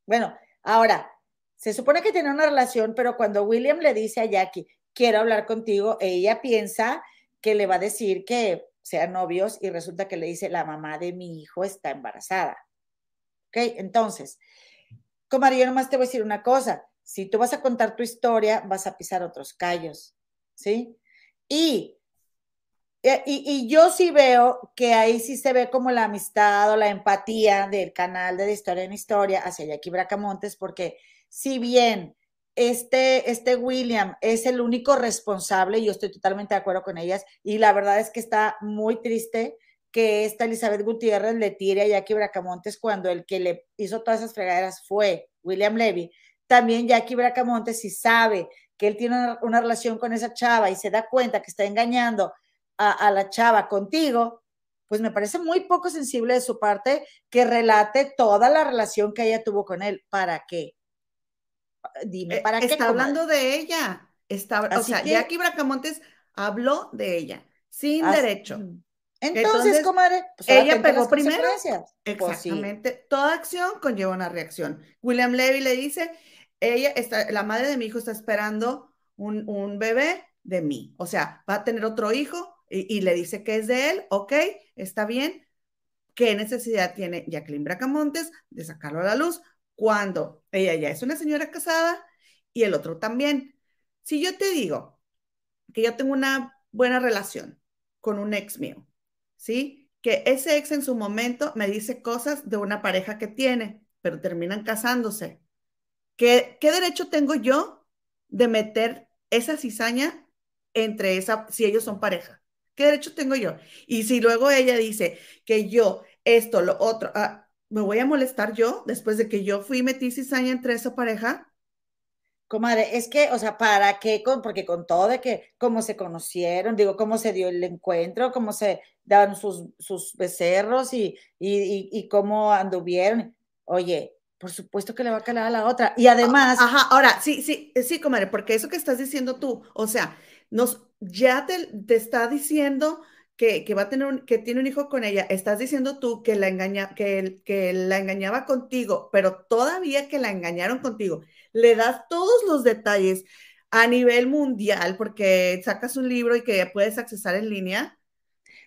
Bueno, ahora, se supone que tiene una relación, pero cuando William le dice a Jackie, quiero hablar contigo, ella piensa que le va a decir que, sean novios y resulta que le dice, la mamá de mi hijo está embarazada. ¿Ok? Entonces, comadre, yo nomás te voy a decir una cosa. Si tú vas a contar tu historia, vas a pisar otros callos, ¿sí? Y, y, y, yo sí veo que ahí sí se ve como la amistad o la empatía del canal de, de Historia en Historia hacia Jackie Bracamontes, porque si bien este, este William es el único responsable, yo estoy totalmente de acuerdo con ellas, y la verdad es que está muy triste que esta Elizabeth Gutiérrez le tire a Jackie Bracamontes cuando el que le hizo todas esas fregaderas fue William Levy. También Jackie Bracamontes, si sabe que él tiene una relación con esa chava y se da cuenta que está engañando a, a la chava contigo, pues me parece muy poco sensible de su parte que relate toda la relación que ella tuvo con él. ¿Para qué? dime, Eh, ¿para qué? Está comadre? hablando de ella. Está, o sea, que- Jackie Bracamontes habló de ella, sin derecho. Entonces, Entonces, comadre, pues ella pegó primero. Pues sí. Exactamente. Toda acción conlleva una reacción. William Levy le dice, ella está, la madre de mi hijo está esperando un, un bebé de mí. O sea, va a tener otro hijo y, le dice que es de él. Ok, está bien. ¿Qué necesidad tiene Jacqueline Bracamontes de sacarlo a la luz cuando ella ya es una señora casada y el otro también? Si yo te digo que yo tengo una buena relación con un ex mío, ¿sí? Que ese ex en su momento me dice cosas de una pareja que tiene, pero terminan casándose. ¿Qué, qué derecho tengo yo de meter esa cizaña entre esa, si ellos son pareja? ¿Qué derecho tengo yo? Y si luego ella dice que yo, esto, lo otro, ah, ¿me voy a molestar yo después de que yo fui y metí cizaña entre esa pareja? Comadre, es que, o sea, ¿para qué? Con, porque con todo de que cómo se conocieron, digo, cómo se dio el encuentro, cómo se daban sus, sus becerros y, y, y, y cómo anduvieron. Oye, por supuesto que le va a calar a la otra. Y además, Ajá, ahora, sí, sí, sí, comadre, porque eso que estás diciendo tú, o sea, nos, ya te, te está diciendo que, que va a tener un, que tiene un hijo con ella, estás diciendo tú que la engaña, que, el- que la engañaba contigo, pero todavía que la engañaron contigo, le das todos los detalles a nivel mundial, porque sacas un libro y que puedes accesar en línea.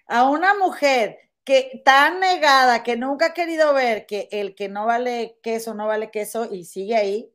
a una mujer que tan negada, que nunca ha querido ver que el que no vale queso, no vale queso y sigue ahí,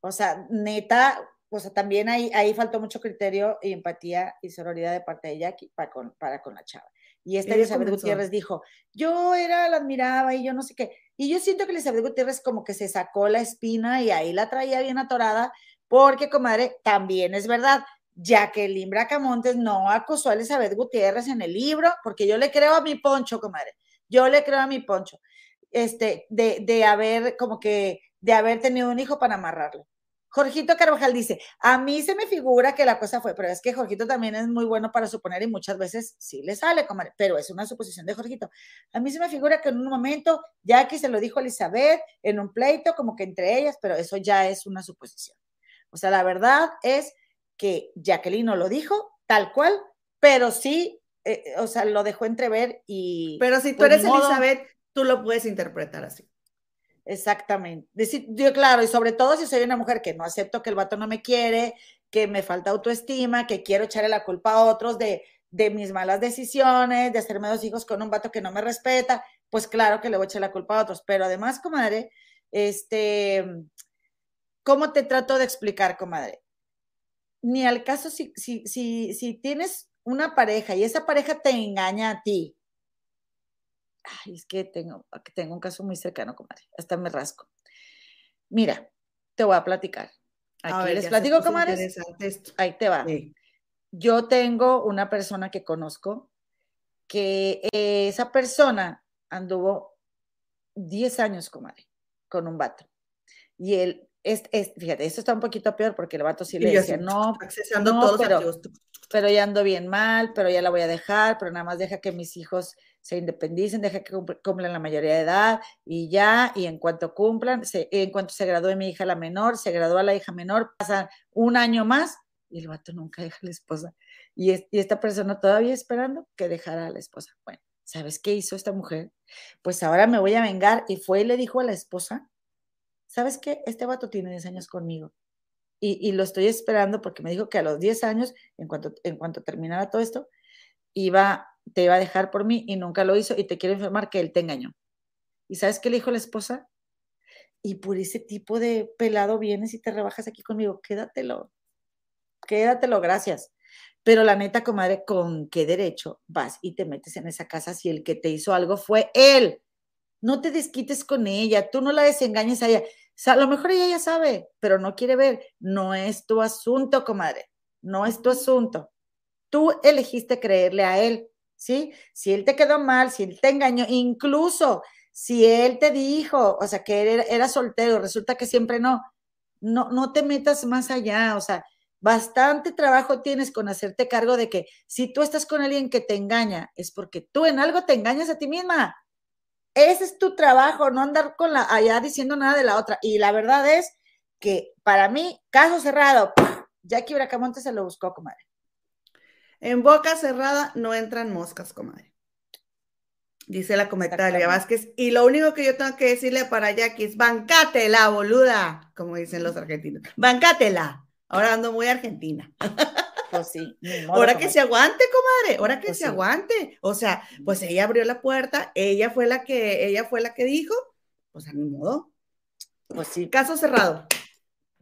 o sea, neta, o sea, también ahí, ahí faltó mucho criterio y empatía y sororidad de parte de Jackie para con, para con la chava. Y esta Elizabeth comenzó. Gutiérrez dijo, yo era, la admiraba y yo no sé qué. Y yo siento que Elizabeth Gutiérrez como que se sacó la espina y ahí la traía bien atorada, porque, comadre, también es verdad, Jacqueline Bracamontes no acusó a Elizabeth Gutiérrez en el libro, porque yo le creo a mi poncho, comadre. Yo le creo a mi poncho, este, de, de haber, como que, de haber tenido un hijo para amarrarlo. Jorgito Carvajal dice, a mí se me figura que la cosa fue, pero es que Jorgito también es muy bueno para suponer y muchas veces sí le sale, comadre, pero es una suposición de Jorgito. A mí se me figura que en un momento Jackie se lo dijo Elizabeth en un pleito, como que entre ellas, pero eso ya es una suposición. O sea, la verdad es que Jacqueline no lo dijo tal cual, pero sí, eh, o sea, lo dejó entrever y... Pero si tú Pues, eres modo. Elizabeth, tú lo puedes interpretar así. Exactamente. Decir, yo, claro, y sobre todo si soy una mujer que no acepto que el vato no me quiere, que me falta autoestima, que quiero echarle la culpa a otros de, de mis malas decisiones, de hacerme dos hijos con un vato que no me respeta, pues claro que le voy a echar la culpa a otros. Pero además, comadre, este, ¿cómo te trato de explicar, comadre? Ni al caso si, si, si, si tienes una pareja y esa pareja te engaña a ti, Ay, es que tengo, tengo un caso muy cercano, comadre. Hasta me rasco. Mira, te voy a platicar. Aquí A ver, les platico, esto. Ahí te va. Sí. Yo tengo una persona que conozco que eh, esa persona anduvo 10 años, comadre, con un vato. Y él, es, es, fíjate, esto está un poquito peor porque el vato sí le decía, no, accesando no, todos pero- pero ya ando bien mal, pero ya la voy a dejar, pero nada más deja que mis hijos se independicen, deja que cumpl- cumplan la mayoría de edad y ya, y en cuanto cumplan, se- en cuanto se gradúe mi hija la menor, se gradúa la hija menor, pasa un año más y el vato nunca deja a la esposa. Y, es- y esta persona todavía esperando que dejara a la esposa. Bueno, ¿sabes qué hizo esta mujer? Pues ahora me voy a vengar y fue y le dijo a la esposa, ¿sabes qué? Este vato tiene 10 años conmigo y, lo estoy esperando porque me dijo que a los 10 años, en cuanto, en cuanto terminara todo esto, iba te iba a dejar por mí y nunca lo hizo y te quiero informar que él te engañó. ¿Y sabes qué le dijo la esposa? Y por ese tipo de pelado vienes y te rebajas aquí conmigo, quédatelo, quédatelo, gracias. Pero la neta, comadre, ¿con qué derecho vas y te metes en esa casa si el que te hizo algo fue él? No te desquites con ella, tú no la desengañes a ella. Sea, a lo mejor ella ya sabe, pero no quiere ver. No es tu asunto, comadre. No es tu asunto. Tú elegiste creerle a él, ¿sí? Si él te quedó mal, si él te engañó, incluso si él te dijo, o sea, que era, era soltero, resulta que siempre no, no, no te metas más allá, o sea, bastante trabajo tienes con hacerte cargo de que si tú estás con alguien que te engaña, es porque tú en algo te engañas a ti misma. Ese es tu trabajo, no andar con la allá diciendo nada de la otra. Y la verdad es que para mí, caso cerrado, Jackie Bracamonte se lo buscó, comadre. En boca cerrada no entran moscas, comadre. Dice la comentaria Vázquez. Y lo único que yo tengo que decirle para Jackie es bancátela, boluda, como dicen los argentinos. Bancátela. Ahora ando muy argentina. Pues sí. Ahora que se aguante, comadre. Ahora que pues se aguante. O sea, pues ella abrió la puerta, ella fue la que, ella fue la que dijo, pues a mi modo. Pues sí. Caso cerrado.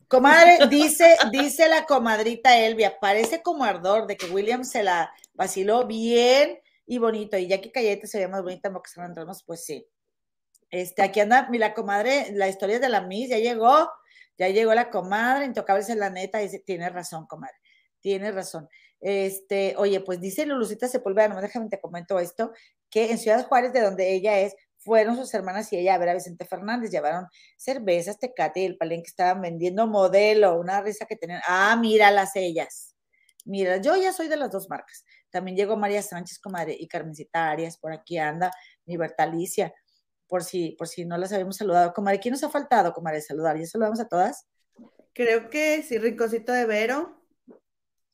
Comadre, dice, dice la comadrita Elvia, parece como ardor de que William se la vaciló bien y bonito. Y ya que Cayeta se ve más bonita porque se entramos, pues sí. Este, aquí anda, mi la comadre, la historia de la Miss, ya llegó, ya llegó la comadre, Intocables en la neta, dice, tiene razón, comadre, tiene razón. Este, oye, pues dice Lulucita Sepúlveda, no déjame te comento esto, que en Ciudad Juárez, de donde ella es, fueron sus hermanas y ella a ver a Vicente Fernández, llevaron cervezas, tecate y el palenque estaban vendiendo modelo, una risa que tenían, ah, míralas ellas, mira, yo ya soy de las dos marcas, también llegó María Sánchez, comadre, y Carmencita Arias, por aquí anda mi Bertalicia, por si, por si no las habíamos saludado. Comadre, ¿quién nos ha faltado, comadre, saludar? ¿Ya saludamos a todas? Creo que sí, Rinconcito de Vero.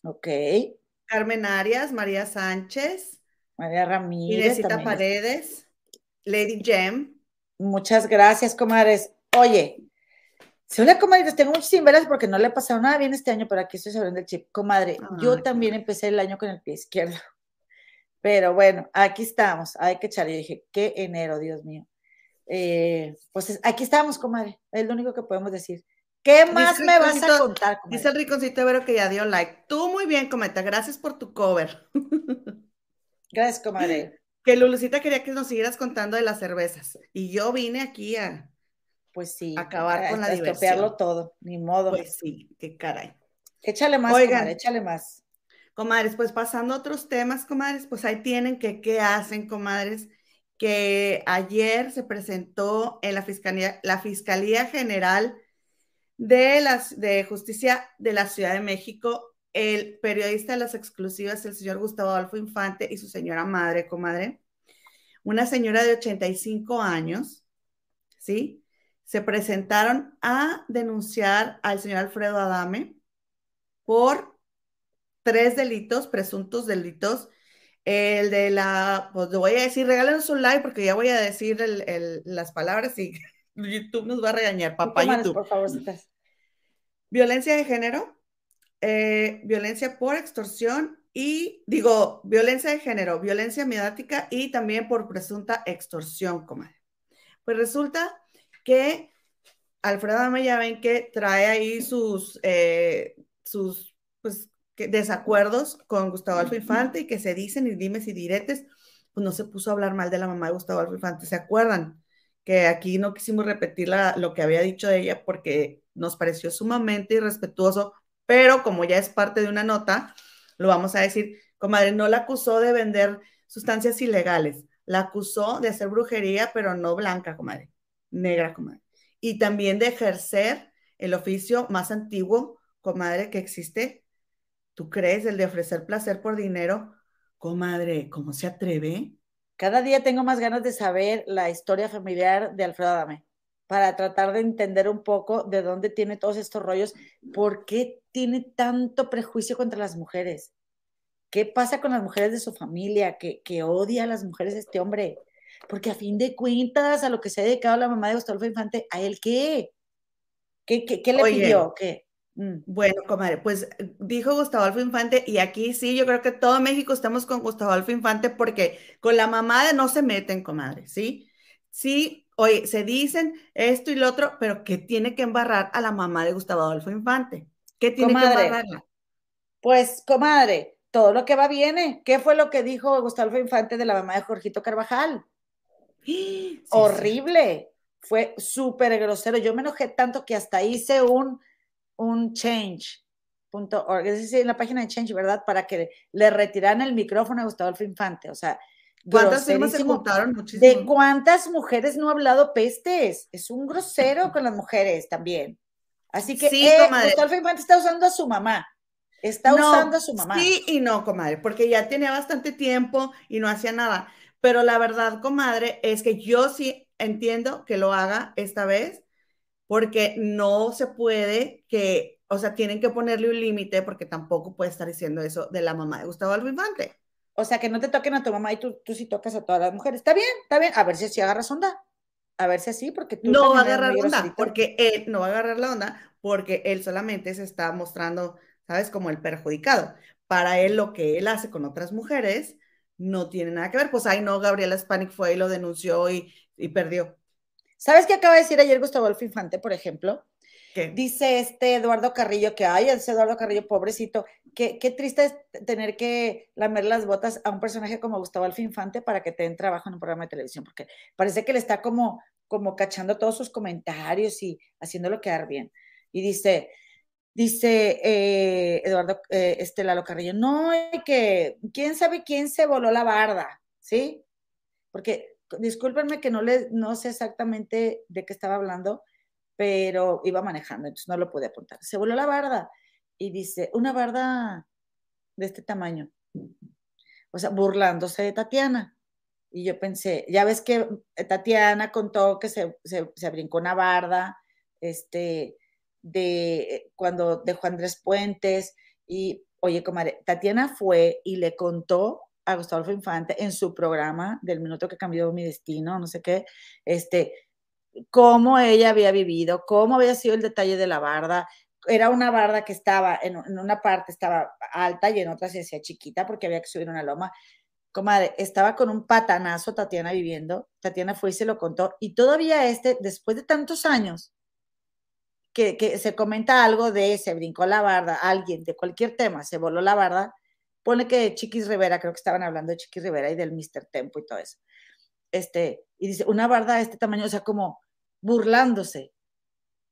Ok. Carmen Arias, María Sánchez. María Ramírez. Inesita Paredes. Lady Gem. Muchas gracias, comadres. Oye, Sí, hola, comadre, tengo muchas sin porque no le ha pasado nada bien este año, pero aquí estoy sabiendo el chip. Comadre, yo también empecé el año con el pie izquierdo. Pero bueno, aquí estamos, hay que echar. Dije, qué enero, Dios mío. Eh, pues aquí estamos, comadre, es lo único que podemos decir. ¿Qué más me vas a contar, comadre? Dice el riconcito Vero que ya dio like. Tú muy bien, cometa, gracias por tu cover. Gracias, comadre. Que Lulucita quería que nos siguieras contando de las cervezas. Y yo vine aquí a, pues sí. Acabar con la diversión. todo, ni modo. Pues sí, qué caray. Échale más, Oigan, échale más. Comadres, pues pasando a otros temas, comadres, pues ahí tienen que qué hacen, comadres, que ayer se presentó en la Fiscalía, la Fiscalía General de, las, de Justicia de la Ciudad de México, el periodista de las exclusivas, el señor Gustavo Adolfo Infante y su señora madre, comadre, una señora de 85 años, ¿sí? se presentaron a denunciar al señor Alfredo Adame por tres delitos, presuntos delitos. El de la, pues voy a decir, regálenos un like porque ya voy a decir las palabras y YouTube nos va a regañar, papá YouTube. Por favor, Violencia de género, eh, violencia por extorsión y, digo, violencia de género, violencia mediática y también por presunta extorsión, comadre. Pues resulta que Alfredo Adame ya ven que trae ahí sus, eh, sus pues, desacuerdos con Gustavo Alfa Infante y que se dicen y dimes y diretes, pues no se puso a hablar mal de la mamá de Gustavo Alfa Infante. ¿Se acuerdan? Que aquí no quisimos repetir lo que había dicho de ella porque nos pareció sumamente irrespetuoso, pero como ya es parte de una nota, lo vamos a decir, comadre, no la acusó de vender sustancias ilegales, la acusó de hacer brujería, pero no blanca, comadre negra, comadre. Y también de ejercer el oficio más antiguo, comadre, que existe. ¿Tú crees el de ofrecer placer por dinero? Comadre, ¿cómo se atreve? Cada día tengo más ganas de saber la historia familiar de Alfredo Adame para tratar de entender un poco de dónde tiene todos estos rollos, por qué tiene tanto prejuicio contra las mujeres. ¿Qué pasa con las mujeres de su familia? Que, que odia a las mujeres este hombre porque a fin de cuentas, a lo que se ha dedicado la mamá de Gustavo Infante, ¿a él qué? ¿Qué, qué, le pidió? ¿Qué? Mm. Bueno, comadre, pues dijo Gustavo Alfo Infante, y aquí sí, yo creo que todo México estamos con Gustavo Alfo Infante porque con la mamá de no se meten, comadre, ¿sí? Sí, oye, se dicen esto y lo otro, pero ¿qué tiene que embarrar a la mamá de Gustavo Adolfo Infante? ¿Qué tiene que embarrarla? Pues, comadre, todo lo que va viene. ¿Qué fue lo que dijo Gustavo Infante de la mamá de Jorgito Carvajal? Horrible. Fue súper grosero. Yo me enojé tanto que hasta hice un un change.org, es decir, en la página de Change, ¿verdad? Para que le retiraran el micrófono a Gustavo Infante. O sea, ¿cuántas firmas se juntaron? Muchísimo. ¿De cuántas mujeres no ha hablado pestes? Es un grosero con las mujeres también. Así que sí, eh, Gustavo Infante está usando a su mamá. Está usando a su mamá. Sí y no, comadre, porque ya tenía bastante tiempo y no hacía nada. Pero la verdad, comadre, es que yo sí entiendo que lo haga esta vez, porque no se puede que, o sea, tienen que ponerle un límite porque tampoco puede estar diciendo eso de la mamá de Gustavo Alvo Infante. O sea, que no te toquen a tu mamá y tú, tú sí tocas a todas las mujeres. Está bien, está bien. A ver si así agarras onda. A ver si así, porque tú... No va a agarrar onda, porque él no va a agarrar la onda, porque él solamente se está mostrando, ¿sabes? Como el perjudicado. Para él, lo que él hace con otras mujeres no tiene nada que ver. Pues ahí no, Gabriela Spanik fue y lo denunció y, y perdió. ¿Sabes qué acaba de decir ayer Gustavo Adolfo Infante, por ejemplo? Dice este Eduardo Carrillo que, ay, ese Eduardo Carrillo, pobrecito, qué, qué triste es tener que lamer las botas a un personaje como Gustavo Adolfo Infante para que te den trabajo en un programa de televisión, porque parece que le está como, como cachando todos sus comentarios y haciéndolo quedar bien. Y dice, dice eh, Eduardo, eh, este Lalo Carrillo, no, que quién sabe quién se voló la barda, ¿sí? Porque discúlpenme que no, le, no sé exactamente de qué estaba hablando, pero iba manejando, entonces no lo pude apuntar. Se voló la barda y dice, una barda de este tamaño, o sea, burlándose de Tatiana. Y yo pensé, ya ves que Tatiana contó que se, se, se brincó una barda, este, de cuando dejó Andrés Puentes, y oye, comadre, Tatiana fue y le contó a Gustavo Infante en su programa del minuto que cambió mi destino, no sé qué, este, cómo ella había vivido, cómo había sido el detalle de la barda. Era una barda que estaba, en, una parte estaba alta y en otra se hacía chiquita porque había que subir una loma. Comadre, estaba con un patanazo Tatiana viviendo, Tatiana fue y se lo contó, y todavía este, después de tantos años, que, que se comenta algo de se brincó la barda, alguien de cualquier tema se voló la barda, pone que Chiquis Rivera, creo que estaban hablando de Chiquis Rivera y del Mr. Tempo y todo eso. Este, y dice, una barda de este tamaño, o sea, como burlándose.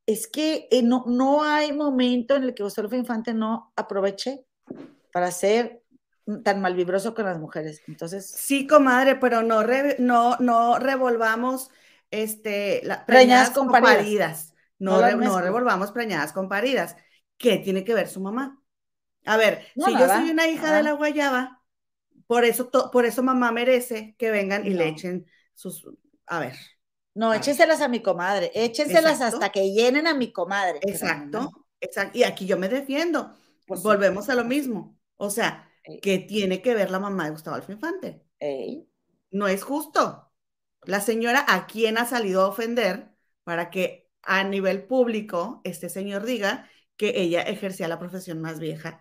Es que eh, no, no hay momento en el que Gustavo Infante no aproveche para ser tan malvibroso con las mujeres. Entonces. Sí, comadre, pero no, no, no revolvamos este, la, preñadas, con paridas. No, no revolvamos preñadas con paridas. ¿Qué tiene que ver su mamá? A ver, si yo soy una hija de la guayaba, por eso, por eso mamá merece que vengan y le echen sus... A ver. No, échenselas a mi comadre, échenselas hasta que llenen a mi comadre. Exacto, exacto. Y aquí yo me defiendo. Pues Volvemos a lo mismo. O sea, ¿qué tiene que ver la mamá de Gustavo Alfa Infante? No es justo. La señora a quién ha salido a ofender para que a nivel público este señor diga que ella ejercía la profesión más vieja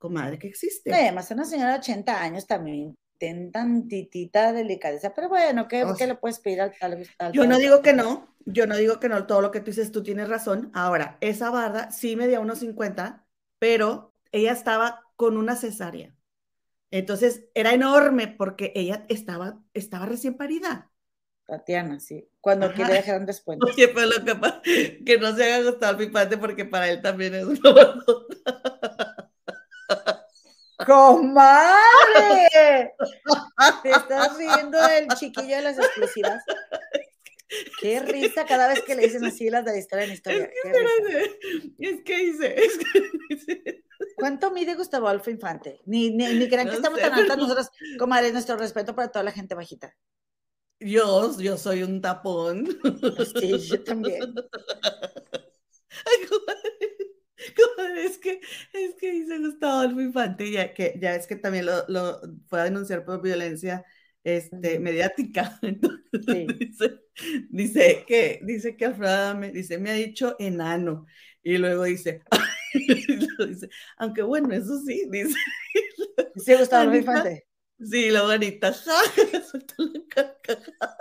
comadre que existe. Además, una señora de 80 años también tiene tantitita delicadeza, pero bueno, ¿qué, le puedes pedir al, al, Yo no digo que no, yo no digo que no, todo lo que tú dices, tú tienes razón. Ahora, esa barda sí medía unos 50, pero ella estaba con una cesárea. Entonces, era enorme porque ella estaba, estaba recién parida. Tatiana, sí. Cuando quiere dejar un descuento. Oye, pero lo que que no se haga gustar mi padre porque para él también es una. ¡Comadre! ¿Te estás riendo del chiquillo de las exclusivas? Qué risa cada vez que le dicen así las de la historia en historia. Es que, hice, es que hice. ¿Cuánto mide Gustavo Alfa Infante? Ni, ni, ni crean que estamos tan altas nosotros, comadre, nuestro respeto para toda la gente bajita. Yo, yo soy un tapón. Sí, yo también. Ay, comadre. es que, es que dice Gustavo Adolfo Infante, ya que ya es que también lo, lo fue a denunciar por violencia este, mediática. Entonces, dice, que, dice que Alfredo me, dice, me ha dicho enano. Y luego dice, dice, aunque bueno, eso sí, dice. ¿Sí Gustavo Adolfo Infante? Sí, la bonita, carcajada.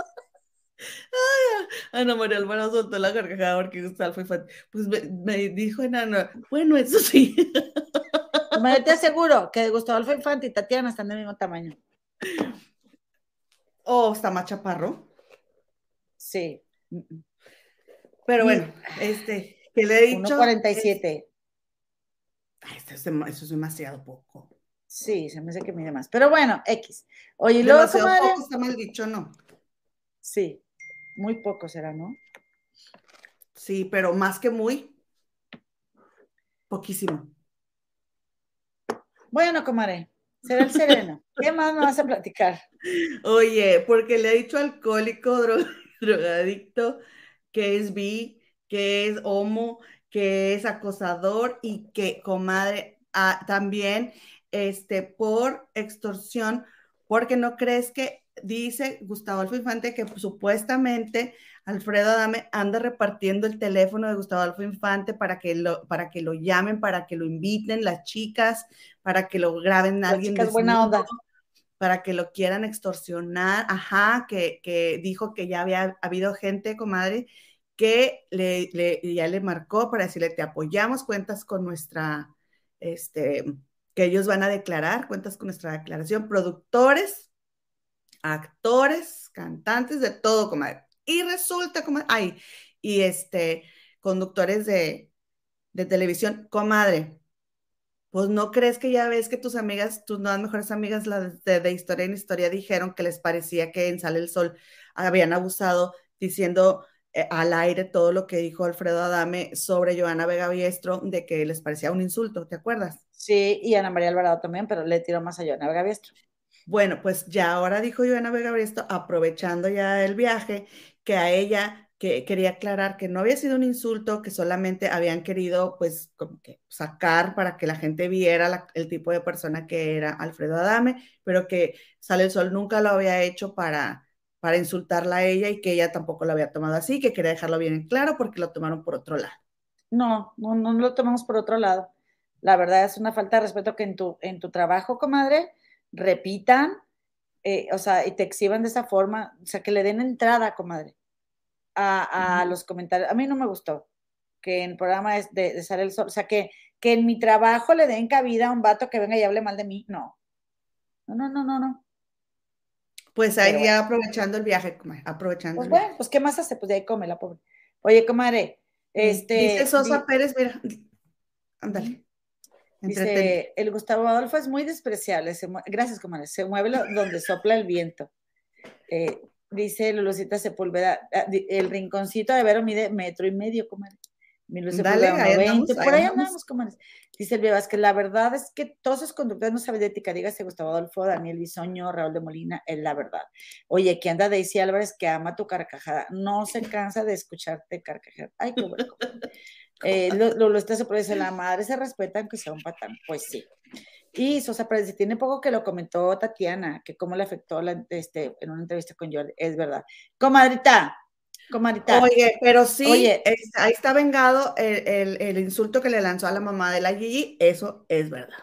Ana María Alvarado soltó la carcajada porque Gustavo Infante. Pues me, dijo Enano, bueno, eso sí. Te aseguro que Gustavo Infante y Tatiana están del mismo tamaño. ¿O está más chaparro? Sí. Pero bueno, este, que le he dicho. 1.47. Este eso es demasiado poco. Sí, se me hace que mide más. Pero bueno, X. Oye, luego. Poco está mal dicho, ¿no? Sí, muy poco será, ¿no? Sí, pero más que muy. Poquísimo. Bueno, comadre, será el sereno. ¿Qué más me vas a platicar? Oye, porque le he dicho alcohólico, drogadicto, que es bi, que es homo, que es acosador y que, comadre, ah, también este, por extorsión, porque no crees que dice Gustavo Alfo Infante que supuestamente Alfredo Adame anda repartiendo el teléfono de Gustavo Alfo Infante para que lo, para que lo llamen, para que lo inviten las chicas, para que lo graben a alguien. buena onda. Para que lo quieran extorsionar. Ajá, que, que dijo que ya había habido gente, comadre, que le, le, ya le marcó para decirle, te apoyamos, cuentas con nuestra, este, que ellos van a declarar, cuentas con nuestra declaración, productores, actores, cantantes, de todo, comadre. Y resulta, comadre, ay, y este, conductores de, de televisión, comadre, pues no crees que ya ves que tus amigas, tus nuevas mejores amigas las de, Historia en Historia dijeron que les parecía que en Sale el Sol habían abusado diciendo eh, al aire todo lo que dijo Alfredo Adame sobre Joana Vega Biestro de que les parecía un insulto, ¿te acuerdas? Sí, y Ana María Alvarado también, pero le tiró más a Joana Vega Biestro. Bueno, pues ya ahora dijo Joana Vega Biestro, aprovechando ya el viaje, que a ella que quería aclarar que no había sido un insulto, que solamente habían querido pues como que sacar para que la gente viera el tipo de persona que era Alfredo Adame, pero que Sale el Sol nunca lo había hecho para, para insultarla a ella y que ella tampoco lo había tomado así, que quería dejarlo bien en claro porque lo tomaron por otro lado. No, no, no lo tomamos por otro lado. La verdad es una falta de respeto que en tu, en tu trabajo, comadre, repitan, eh, o sea, y te exhiban de esa forma, o sea, que le den entrada, comadre, a, los comentarios. A mí no me gustó que en programa de, de Sale el Sol, o sea, que, que en mi trabajo le den cabida a un vato que venga y hable mal de mí, no. No, no, no, no, no. Pues ahí ya aprovechando el viaje, comadre, aprovechando. Pues bueno, pues ¿qué más hace? Pues de ahí come la pobre. Oye, comadre, este... Dice Sosa Pérez, mira, ándale. Dice, el Gustavo Adolfo es muy despreciable. gracias, comadre. Se mueve donde sopla el viento. Eh, dice Lulucita Sepúlveda, ah, el rinconcito de Vero mide metro y medio, comadre. Mi Luz Dale, por ahí andamos, comadre. Dice el que la verdad es que todos esos conductores no saben de ética. Dígase Gustavo Adolfo, Daniel Bisoño, Raúl de Molina, es la verdad. Oye, que anda Daisy Álvarez que ama tu carcajada. No se cansa de escucharte carcajar. Ay, qué bueno. Eh, lo, lo, lo dice, la madre se respeta aunque sea un patán. Pues sí. Y Sosa Pérez, tiene poco que lo comentó Tatiana, que cómo le afectó la, este, en una entrevista con Jordi. Es verdad. Comadrita, comadrita. Oye, pero sí, Oye, ahí está vengado el, el, insulto que le lanzó a la mamá de la Gigi. Eso es verdad.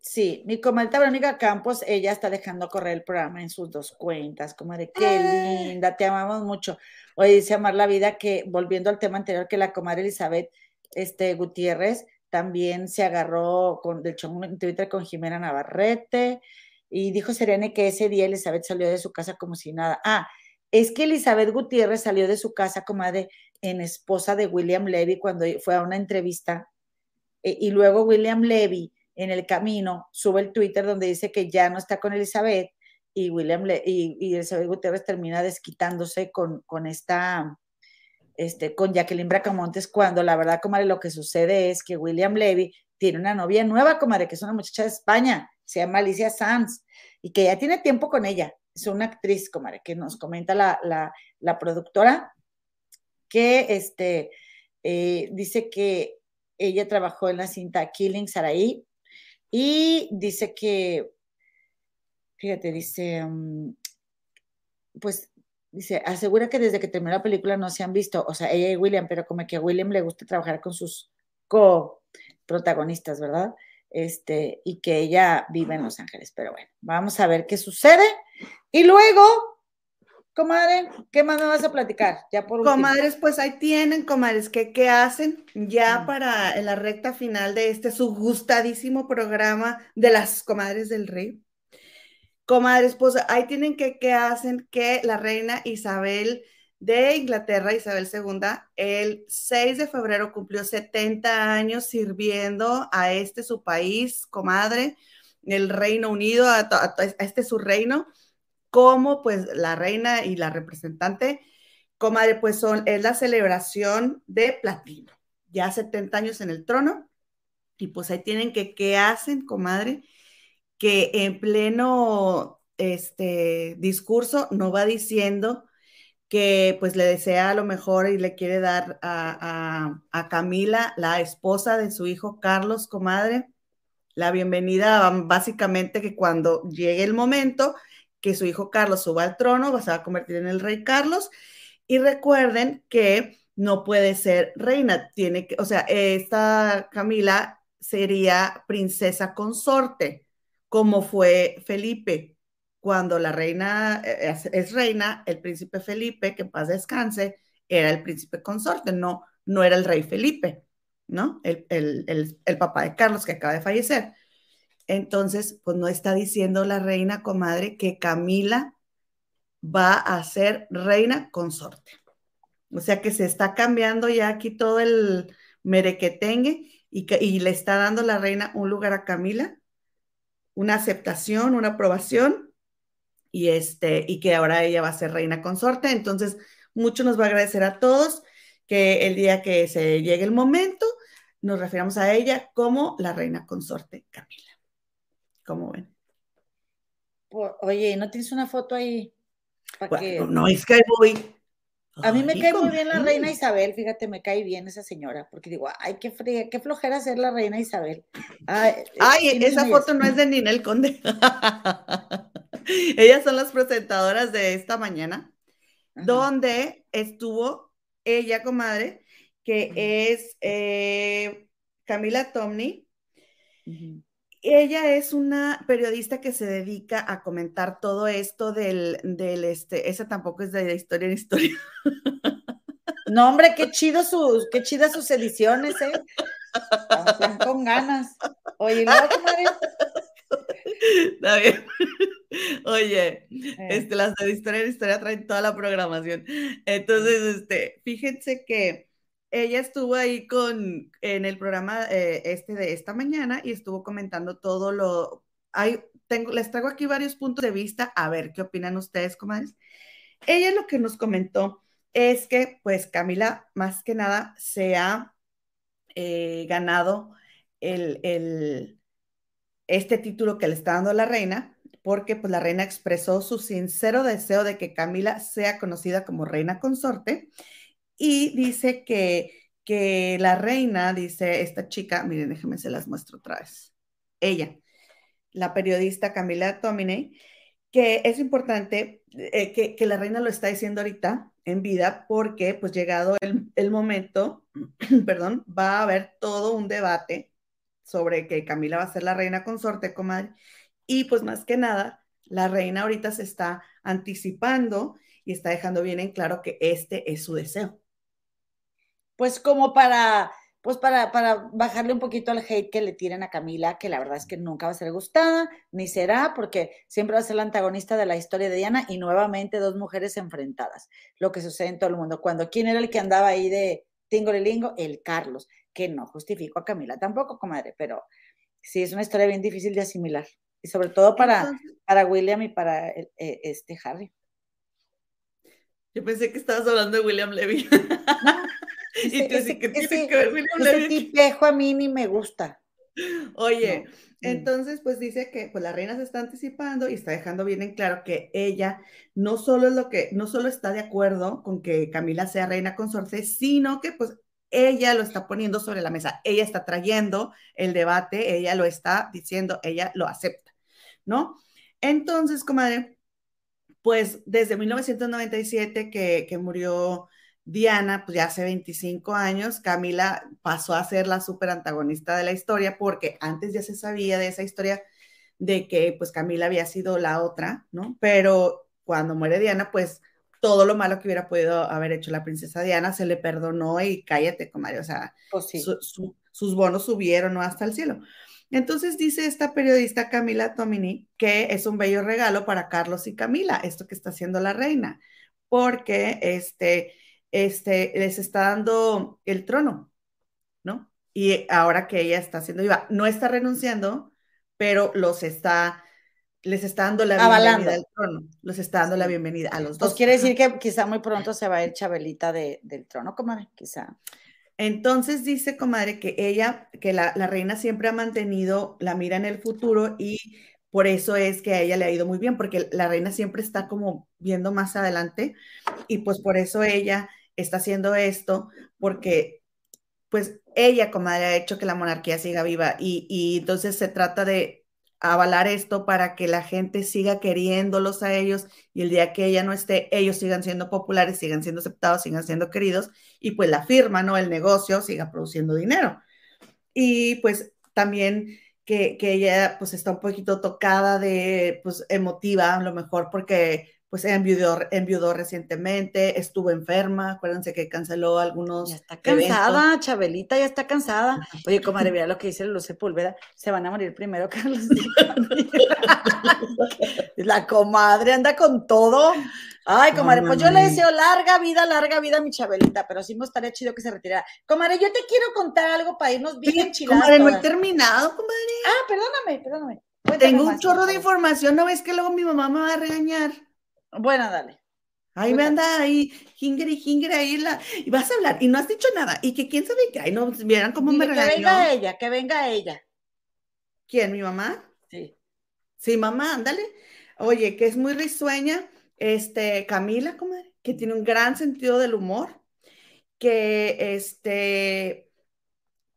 Sí, mi comadrita Verónica Campos, ella está dejando correr el programa en sus dos cuentas, como de qué linda, te amamos mucho. Hoy dice Amar la Vida que, volviendo al tema anterior, que la comadre Elizabeth este, Gutiérrez también se agarró con, de hecho, en Twitter con Jimena Navarrete y dijo Serene que ese día Elizabeth salió de su casa como si nada. Ah, es que Elizabeth Gutiérrez salió de su casa como de en esposa de William Levy cuando fue a una entrevista e, y luego William Levy en el camino sube el Twitter donde dice que ya no está con Elizabeth y William y, y, Elizabeth Gutiérrez termina desquitándose con, con esta este, con Jacqueline Bracamontes, cuando la verdad, comadre, lo que sucede es que William Levy tiene una novia nueva, comadre, que es una muchacha de España, se llama Alicia Sanz, y que ya tiene tiempo con ella. Es una actriz, comadre, que nos comenta la, la, productora, que este, eh, dice que ella trabajó en la cinta Killing Saraí, y dice que, fíjate, dice, mm, pues dice, asegura que desde que terminó la película no se han visto, o sea, ella y William, pero como que a William le gusta trabajar con sus co-protagonistas, ¿verdad? Este, y que ella vive en Los Ángeles. Pero bueno, vamos a ver qué sucede. Y luego, Comadre, ¿qué más me vas a platicar? Ya por Comadres, pues ahí tienen, comadres, ¿qué, qué hacen ya mm. para en la recta final de este su gustadísimo programa de las comadres del rey? Comadres, pues ahí tienen que, ¿qué hacen? Que la reina Isabel de Inglaterra, Isabel II, el 6 de febrero cumplió 70 años sirviendo a este su país, comadre, el Reino Unido, a, a este su reino como pues la reina y la representante, comadre, pues son, es la celebración de platino, ya 70 años en el trono, y pues ahí tienen que, ¿qué hacen, comadre? Que en pleno este discurso no va diciendo que pues le desea a lo mejor y le quiere dar a, a Camila, la esposa de su hijo Carlos, comadre, la bienvenida básicamente que cuando llegue el momento, que su hijo Carlos suba al trono, se va a convertir en el rey Carlos. Y recuerden que no puede ser reina, tiene que, o sea, esta Camila sería princesa consorte, como fue Felipe. Cuando la reina eh, es, reina, el príncipe Felipe, que en paz descanse, era el príncipe consorte, no, no era el rey Felipe, ¿no? El, el papá de Carlos que acaba de fallecer. Entonces, pues no está diciendo la reina comadre que Camila va a ser reina consorte. O sea que se está cambiando ya aquí todo el merequetengue y, y le está dando la reina un lugar a Camila, una aceptación, una aprobación, y, este, y que ahora ella va a ser reina consorte. Entonces, mucho nos va a agradecer a todos que el día que se llegue el momento, nos refiramos a ella como la reina consorte Camila. ¿Cómo ven? Oye, ¿no tienes una foto ahí? No, es que voy. A mí me cae muy bien la reina Isabel, fíjate, me cae bien esa señora, porque digo, ay, qué, fría, qué flojera ser la reina Isabel. Ay, esa foto no es de Ninel Conde. Ellas son las presentadoras de esta mañana, donde estuvo ella, comadre, que es eh, Camila Tomney, ella es una periodista que se dedica a comentar todo esto del, del este, esa tampoco es de, historia en historia. No, hombre, qué chido sus, qué chidas sus ediciones, ¿eh? con ganas. Oye, ¿no, Está bien. Oye, eh. este, las de historia en historia traen toda la programación. Entonces, este, fíjense que ella estuvo ahí con, en el programa eh, este de esta mañana y estuvo comentando todo lo, hay, tengo, les traigo aquí varios puntos de vista, a ver qué opinan ustedes, comadres. Ella lo que nos comentó es que, pues, Camila, más que nada, se ha eh, ganado el, el, este título que le está dando la reina, porque pues la reina expresó su sincero deseo de que Camila sea conocida como reina consorte y dice que, que la reina, dice esta chica, miren, déjenme se las muestro otra vez. Ella, la periodista Camila Tomine, que es importante eh, que, que, la reina lo está diciendo ahorita en vida porque pues llegado el, el momento, perdón, va a haber todo un debate sobre que Camila va a ser la reina consorte, comadre, y pues más que nada, la reina ahorita se está anticipando y está dejando bien en claro que este es su deseo pues como para, pues para, para bajarle un poquito al hate que le tiran a Camila, que la verdad es que nunca va a ser gustada, ni será, porque siempre va a ser la antagonista de la historia de Diana y nuevamente dos mujeres enfrentadas, lo que sucede en todo el mundo. Cuando, ¿quién era el que andaba ahí de Tingolilingo? El Carlos, que no justificó a Camila tampoco, comadre, pero sí es una historia bien difícil de asimilar, y sobre todo para, para William y para e, este Harry. Yo pensé que estabas hablando de William Levy. y tú ese, que tiene que ver ese tipejo a mí ni me gusta. Oye, entonces pues dice que pues la reina se está anticipando y está dejando bien en claro que ella no solo es lo que, no solo está de acuerdo con que Camila sea reina consorte, sino que pues ella lo está poniendo sobre la mesa, ella está trayendo el debate, ella lo está diciendo, ella lo acepta, ¿no? Entonces, comadre, pues desde 1997 que, que murió Diana, pues ya hace 25 años, Camila pasó a ser la súper antagonista de la historia porque antes ya se sabía de esa historia de que pues Camila había sido la otra, ¿no? Pero cuando muere Diana, pues todo lo malo que hubiera podido haber hecho la princesa Diana se le perdonó y cállate, comadre, o sea, pues sus bonos subieron ¿no? hasta el cielo. Entonces dice esta periodista Camila Tomini que es un bello regalo para Carlos y Camila, esto que está haciendo la reina, porque este, este, les está dando el trono, ¿no? Y ahora que ella está haciendo viva, no está renunciando, pero los está, les está dando la bienvenida al trono, los está dando la bienvenida a los pues dos. quiere decir que quizá muy pronto se va a ir Chabelita del trono, comadre, quizá. Entonces dice, comadre, que ella, que la, reina siempre ha mantenido la mira en el futuro y por eso es que a ella le ha ido muy bien, porque la reina siempre está como viendo más adelante y pues por eso ella está haciendo esto, porque pues ella, comadre, ha hecho que la monarquía siga viva y, y entonces se trata de avalar esto para que la gente siga queriéndolos a ellos y el día que ella no esté, ellos sigan siendo populares, sigan siendo aceptados, sigan siendo queridos y pues la firma, ¿no? El negocio siga produciendo dinero. Y pues también que, que ella pues está un poquito tocada de, pues emotiva a lo mejor porque pues enviudó, enviudó recientemente, estuvo enferma, acuérdense que canceló algunos. Ya está cansada, Chabelita, ya está cansada. Oye, comadre, mira lo que dice Luz Sepúlveda, se van a morir primero, Carlos. La comadre anda con todo. Ay, comadre, pues yo le deseo larga vida, larga vida a mi Chabelita, pero sí me estaría chido que se retirara. Comadre, yo te quiero contar algo para irnos bien chiladas. Comadre, no he terminado, comadre. Ah, perdóname, perdóname. Tengo un chorro de información, ¿no ves que luego mi mamá me va a regañar? Bueno, dale. Ahí me anda ahí, jinger y jinger ahí la, y vas a hablar, y no has dicho nada, y que quién sabe qué, ahí no, vieran cómo me regañó. Que venga ella, que venga ella. ¿Quién, mi mamá? Sí. Sí, mamá, ándale. Oye, que es muy risueña, este, Camila, comadre, que tiene un gran sentido del humor, que, este,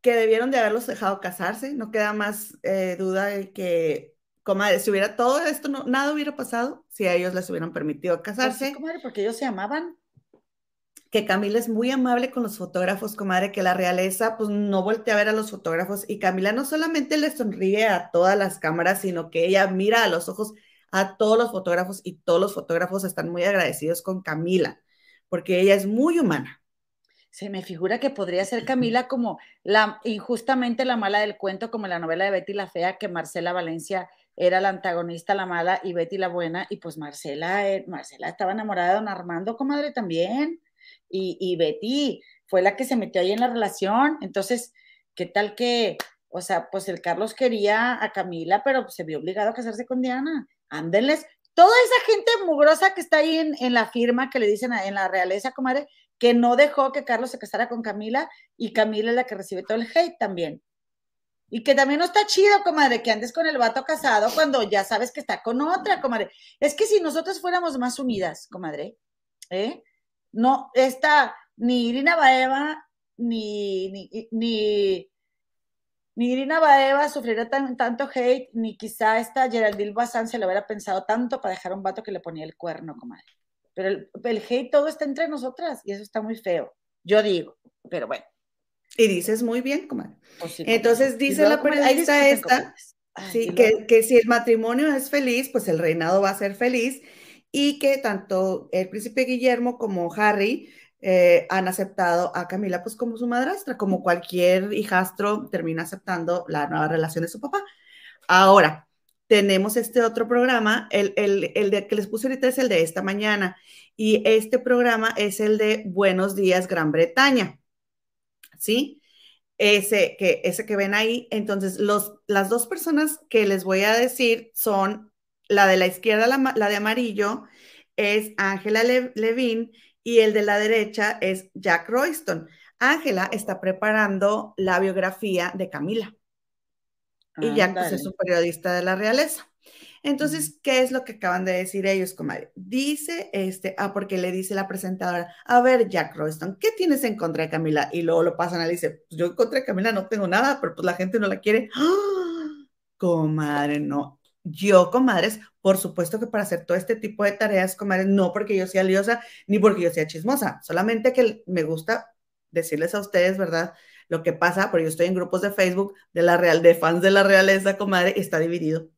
que debieron de haberlos dejado casarse, no queda más eh, duda de que comadre, si hubiera todo esto, no, nada hubiera pasado si a ellos les hubieran permitido pues casarse. comadre, porque ellos se amaban. Que Camila es muy amable con los fotógrafos, comadre, que la realeza pues no voltea a ver a los fotógrafos y Camila no solamente le sonríe a todas las cámaras, sino que ella mira a los ojos a todos los fotógrafos y todos los fotógrafos están muy agradecidos con Camila, porque ella es muy humana. Se me figura que podría ser Camila como la injustamente la mala del cuento, como la novela de Betty la Fea, que Marcela Valencia era la antagonista, la mala, y Betty la buena, y pues Marcela, eh, Marcela estaba enamorada de don Armando, comadre, también, y, y Betty fue la que se metió ahí en la relación, entonces, ¿qué tal que, o sea, pues el Carlos quería a Camila, pero se vio obligado a casarse con Diana, ándenles, toda esa gente mugrosa que está ahí en, la firma que le dicen en la realeza, comadre, que no dejó que Carlos se casara con Camila, y Camila es la que recibe todo el hate también. Y que también no está chido, comadre, que andes con el vato casado cuando ya sabes que está con otra, comadre. Es que si nosotros fuéramos más unidas, comadre, ¿eh? No, esta, ni Irina Baeva, ni, ni, ni, Irina Baeva sufriría tanto hate, ni quizá esta Geraldine Bazán se lo hubiera pensado tanto para dejar un vato que le ponía el cuerno, comadre. Pero el hate todo está entre nosotras y eso está muy feo. Yo digo, pero bueno. Y dices muy bien, comadre. Pues Entonces dice la periodista esta, sí, que, que, si el matrimonio es feliz, pues el reinado va a ser feliz y que tanto el príncipe Guillermo como Harry eh, han aceptado a Camila pues como su madrastra, como cualquier hijastro termina aceptando la nueva relación de su papá. Ahora, tenemos este otro programa, el, el, el de que les puse ahorita es el de esta mañana, y este programa es el de Buenos Días Gran Bretaña. ¿Sí? Ese que, ese que ven ahí. Entonces, los, las dos personas que les voy a decir son la de la izquierda, la, de amarillo, es Ángela Levin y el de la derecha es Jack Royston. Ángela está preparando la biografía de Camila. Y Jack pues, es un periodista de la realeza. Entonces, ¿qué es lo que acaban de decir ellos, comadre? Dice este, ah, porque le dice la presentadora, a ver, Jack Royston, ¿qué tienes en contra de Camila? Y luego lo pasan a dice, pues yo en contra de Camila no tengo nada, pero pues la gente no la quiere. ¡Ah! Comadre, no, yo, comadres, por supuesto que para hacer todo este tipo de tareas, comadres, no porque yo sea liosa ni porque yo sea chismosa, solamente que me gusta decirles a ustedes, ¿verdad? Lo que pasa, porque yo estoy en grupos de Facebook de la real, de fans de la realeza, comadre, está dividido.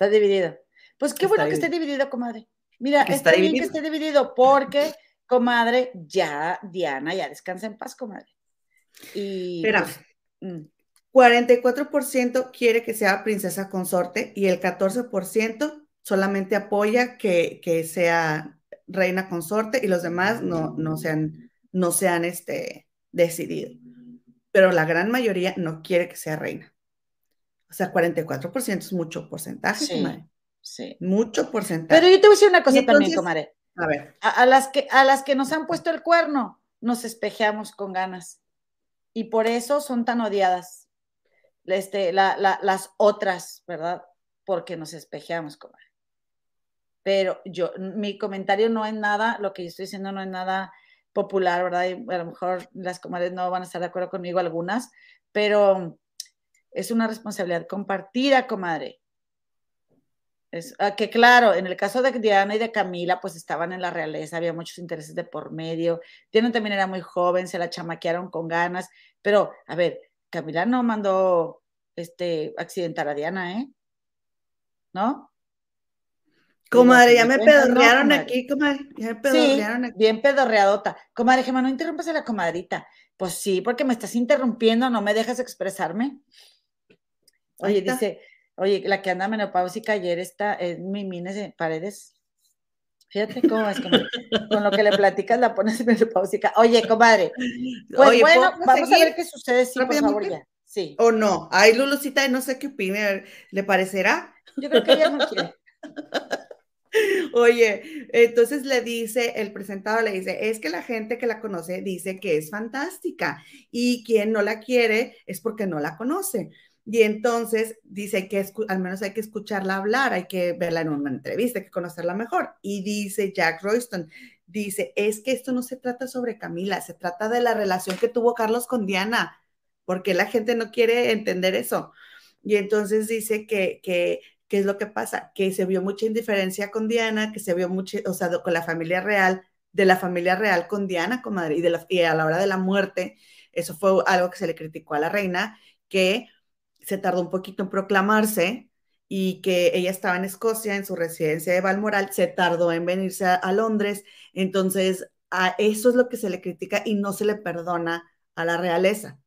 Está dividido. Pues qué bueno que esté dividido, comadre. Mira, está, bien que esté dividido porque, comadre, ya, Diana, ya descansa en paz, comadre. Y. Espera. 44% pues, mm. quiere que sea princesa consorte y el 14% solamente apoya que, que sea reina consorte y los demás no, no sean, no sean este, decidido. Pero la gran mayoría no quiere que sea reina. O sea, 44% es mucho porcentaje, comadre. Sí. Mucho porcentaje. Pero yo te voy a decir una cosa también, comadre. A ver. A, las que, a las que nos han puesto el cuerno, nos espejeamos con ganas. Y por eso son tan odiadas este, las otras, ¿verdad? Porque nos espejeamos, comadre. Pero yo, mi comentario no es nada, lo que yo estoy diciendo no es nada popular, ¿verdad? Y a lo mejor las comadres no van a estar de acuerdo conmigo algunas, pero es una responsabilidad compartida, comadre. Es, ah, que claro, en el caso de Diana y de Camila, pues estaban en la realeza, había muchos intereses de por medio. Diana también era muy joven, se la chamaquearon con ganas, pero a ver, Camila no mandó este accidentar a Diana, ¿eh? ¿No? Comadre, ya me pedorrearon aquí, comadre. Ya me pedorrearon aquí. Bien pedorreadota. Comadre, Gemma, no interrumpas a la comadrita. Pues sí, porque me estás interrumpiendo, no me dejas expresarme. Oye, dice, oye, la que anda menopáusica ayer está en mi Mines Paredes. Fíjate cómo es, con lo que le platicas la pones menopáusica. Oye, comadre, pues bueno, vamos a ver qué sucede, sí, por favor, ya. Sí. O no. Ay, Lulucita, no sé qué opine, ¿le parecerá? Yo creo que ella no quiere. Oye, entonces le dice, el presentador le dice, es que la gente que la conoce dice que es fantástica y quien no la quiere es porque no la conoce. Y entonces dice que al menos hay que escucharla hablar, hay que verla en una entrevista, hay que conocerla mejor. Y dice Jack Royston, dice, es que esto no se trata sobre Camila, se trata de la relación que tuvo Carlos con Diana, porque la gente no quiere entender eso. Y entonces dice que, que ¿qué es lo que pasa? Que se vio mucha indiferencia con Diana, que se vio mucho, o sea, con la familia real, de la familia real con Diana, comadre, y, de la, y a la hora de la muerte, eso fue algo que se le criticó a la reina, que se tardó un poquito en proclamarse y que ella estaba en Escocia, en su residencia de Balmoral, se tardó en venirse a, Londres, entonces a eso es lo que se le critica y no se le perdona a la realeza.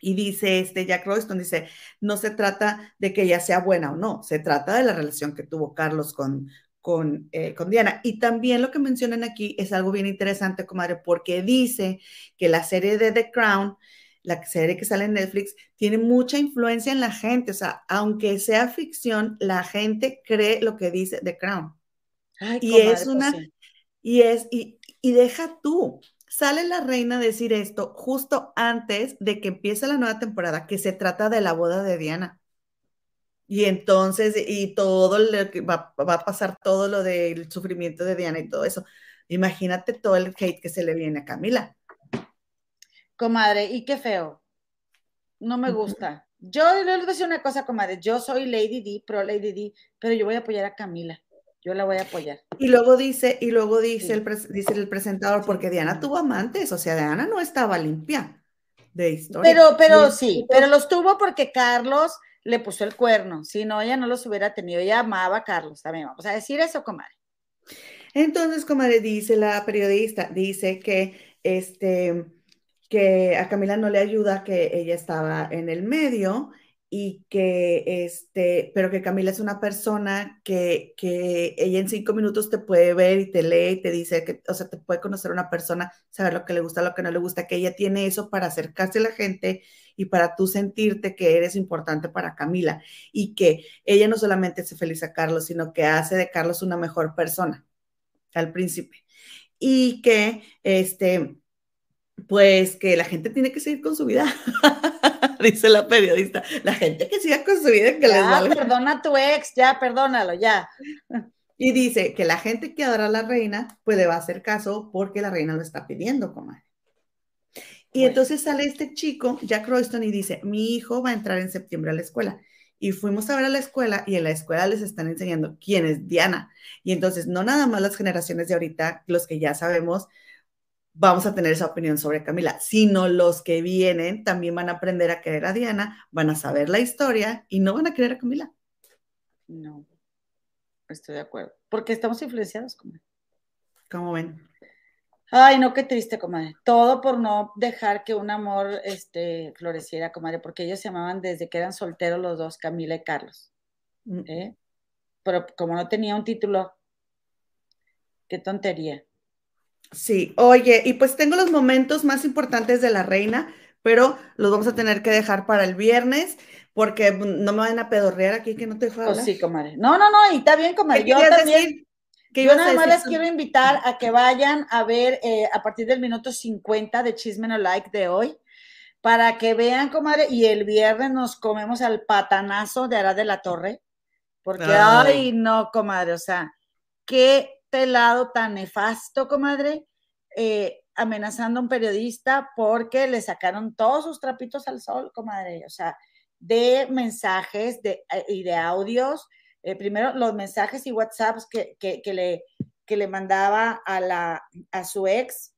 Y dice este Jack Royston, dice, no se trata de que ella sea buena o no, se trata de la relación que tuvo Carlos con, con, eh, con, Diana. Y también lo que mencionan aquí es algo bien interesante, comadre, porque dice que la serie de The Crown la serie que sale en Netflix, tiene mucha influencia en la gente. O sea, aunque sea ficción, la gente cree lo que dice The Crown. y es una, y es, y, y deja tú, sale la reina a decir esto justo antes de que empiece la nueva temporada, que se trata de la boda de Diana. Y entonces, y todo lo que va, va, a pasar todo lo del sufrimiento de Diana y todo eso. Imagínate todo el hate que se le viene a Camila. Comadre, y qué feo. No me gusta. Yo le voy a decir una cosa, comadre. Yo soy Lady D, pro Lady D, pero yo voy a apoyar a Camila. Yo la voy a apoyar. Y luego dice, y luego dice, el, dice el presentador, porque Diana tuvo amantes, o sea, Diana no estaba limpia de historia. Pero, pero sí, pero los tuvo porque Carlos le puso el cuerno. Si no, ella no los hubiera tenido. Ella amaba a Carlos también. Vamos a decir eso, comadre. Entonces, comadre, dice la periodista, dice que este que a Camila no le ayuda que ella estaba en el medio y que este, pero que Camila es una persona que, que ella en cinco minutos te puede ver y te lee y te dice que, o sea, te puede conocer una persona, saber lo que le gusta, lo que no le gusta, que ella tiene eso para acercarse a la gente y para tú sentirte que eres importante para Camila y que ella no solamente hace feliz a Carlos, sino que hace de Carlos una mejor persona al príncipe y que este pues que la gente tiene que seguir con su vida, dice la periodista. La gente que siga con su vida, que les valga. Perdona a tu ex, ya, perdónalo, ya. Y dice que la gente que adora a la reina, pues le va a hacer caso porque la reina lo está pidiendo, comadre. Y entonces sale este chico, Jack Royston, y dice, mi hijo va a entrar en septiembre a la escuela. y fuimos a ver a la escuela y en la escuela les están enseñando quién es Diana. Y entonces no nada más las generaciones de ahorita, los que ya sabemos, vamos a tener esa opinión sobre Camila, sino los que vienen también van a aprender a querer a Diana, van a saber la historia y no van a querer a Camila. No, estoy de acuerdo, porque estamos influenciados. ¿Cómo ven? Ay, no, qué triste, comadre. Todo por no dejar que un amor este, floreciera, comadre, porque ellos se amaban desde que eran solteros los dos, Camila y Carlos. Mm. ¿eh? Pero como no tenía un título, qué tontería. Sí, oye, y pues tengo los momentos más importantes de la reina, pero los vamos a tener que dejar para el viernes, porque no me van a pedorrear aquí que no te dejo pues sí, comadre. No, no, no, y está bien, comadre. Yo también. Yo nada más les quiero invitar a que vayan a ver eh, a partir del minuto 50 de Chisme No Like de hoy, para que vean, comadre, y el viernes nos comemos al patanazo de Arad de la Torre, porque, ay. no, comadre, o sea, qué pelado tan nefasto, comadre, eh, amenazando a un periodista porque le sacaron todos sus trapitos al sol, comadre, o sea, de mensajes de, eh, y de audios eh, primero los mensajes y WhatsApps que, le, le mandaba a, la, a su ex,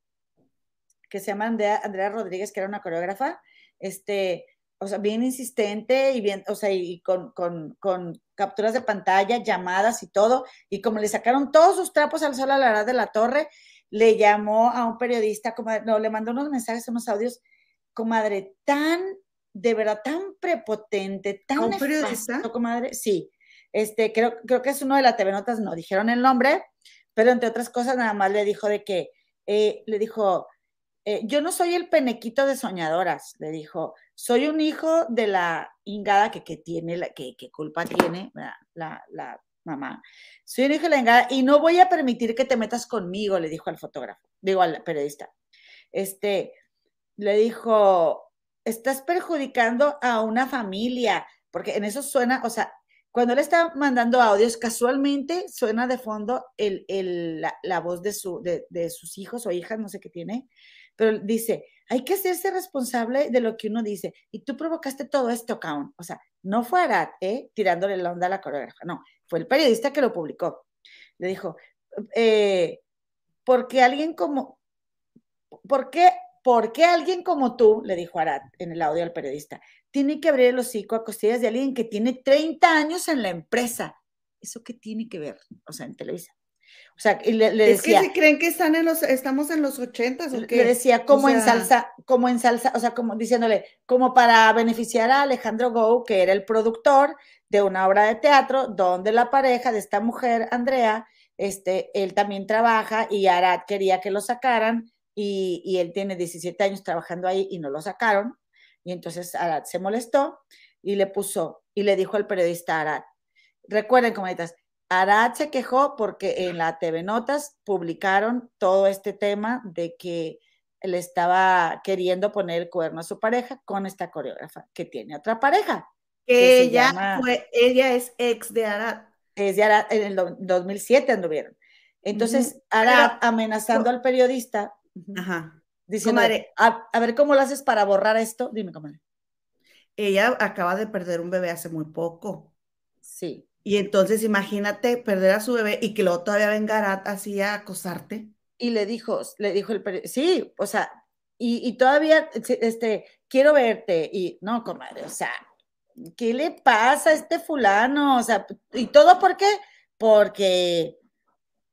que se llama Andrea, Rodríguez, que era una coreógrafa, este, o sea, bien insistente y bien, o sea, y con, capturas de pantalla, llamadas y todo, y como le sacaron todos sus trapos al sol a la hora de la torre, le llamó a un periodista, como, no, le mandó unos mensajes, unos audios, comadre, tan, de verdad, tan prepotente, tan ¿Un periodista? comadre, sí, este, creo, creo que es uno de las TV Notas, no dijeron el nombre, pero entre otras cosas nada más le dijo de que, eh, le dijo, eh, yo no soy el penequito de soñadoras, le dijo, soy un hijo de la ingada que, que tiene, la, que, que culpa tiene la, la, mamá. Soy un hijo de la ingada y no voy a permitir que te metas conmigo, le dijo al fotógrafo, digo al periodista. Este, le dijo, estás perjudicando a una familia, porque en eso suena, o sea, cuando él está mandando audios, casualmente suena de fondo el, la, voz de, su, de, sus hijos o hijas, no sé qué tiene, pero dice, hay que hacerse responsable de lo que uno dice. Y tú provocaste todo esto, Kaun. O sea, no fue Arad, ¿eh? tirándole la onda a la coreógrafa, no, fue el periodista que lo publicó. Le dijo, eh, ¿por qué alguien como, por qué, por qué alguien como tú, le dijo Arad en el audio al periodista, tiene que abrir el hocico a costillas de alguien que tiene 30 años en la empresa. ¿Eso qué tiene que ver? O sea, en Televisa. O sea, le, le decía. Es que si creen que están en los, estamos en los ochentas o qué. Le decía como en salsa, como en salsa, o sea, como diciéndole, como para beneficiar a Alejandro Gou, que era el productor de una obra de teatro donde la pareja de esta mujer, Andrea, este, él también trabaja y Arad quería que lo sacaran y, y él tiene 17 años trabajando ahí y no lo sacaron. Y entonces Arad se molestó y le puso, y le dijo al periodista Arad, recuerden, comunitas, Arad se quejó porque en la TV Notas publicaron todo este tema de que le estaba queriendo poner el cuerno a su pareja con esta coreógrafa que tiene otra pareja. Que ella, fue, ella es ex de Arad. Es de Arad, en el 2007 anduvieron. Entonces, Arad amenazando al periodista. Ajá Diciendo, a, ver cómo lo haces para borrar esto. Dime, comadre. Ella acaba de perder un bebé hace muy poco. Sí. Y entonces imagínate perder a su bebé y que luego todavía venga así a acosarte. Y le dijo, le dijo el sí, o sea, y, todavía, este, quiero verte. Y no, comadre, o sea, ¿qué le pasa a este fulano? O sea, ¿y todo por qué? Porque,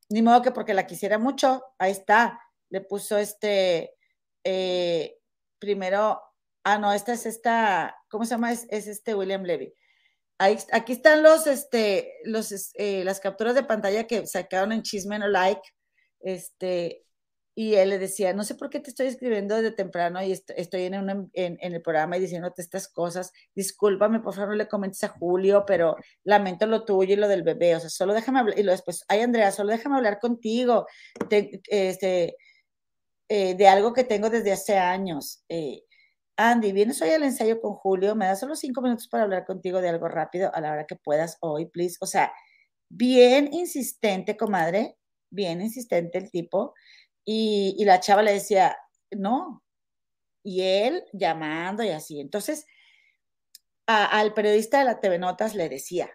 ni modo que porque la quisiera mucho, ahí está, le puso este, eh, primero, ah, no, esta es esta, ¿cómo se llama? Es, este William Levy. Ahí, aquí están los, este, los, eh, las capturas de pantalla que sacaron en Chisme No Like, este, y él le decía, no sé por qué te estoy escribiendo desde temprano y estoy en, en, el programa y diciéndote estas cosas, discúlpame, por favor no le comentes a Julio, pero lamento lo tuyo y lo del bebé, o sea, solo déjame hablar, y lo después, ay Andrea, solo déjame hablar contigo, este, eh, de algo que tengo desde hace años. Eh, Andy, vienes hoy al ensayo con Julio, me das solo cinco minutos para hablar contigo de algo rápido a la hora que puedas hoy, please. O sea, bien insistente, comadre, bien insistente el tipo. Y, la chava le decía, no. Y él llamando y así. Entonces, al periodista de la TV Notas le decía,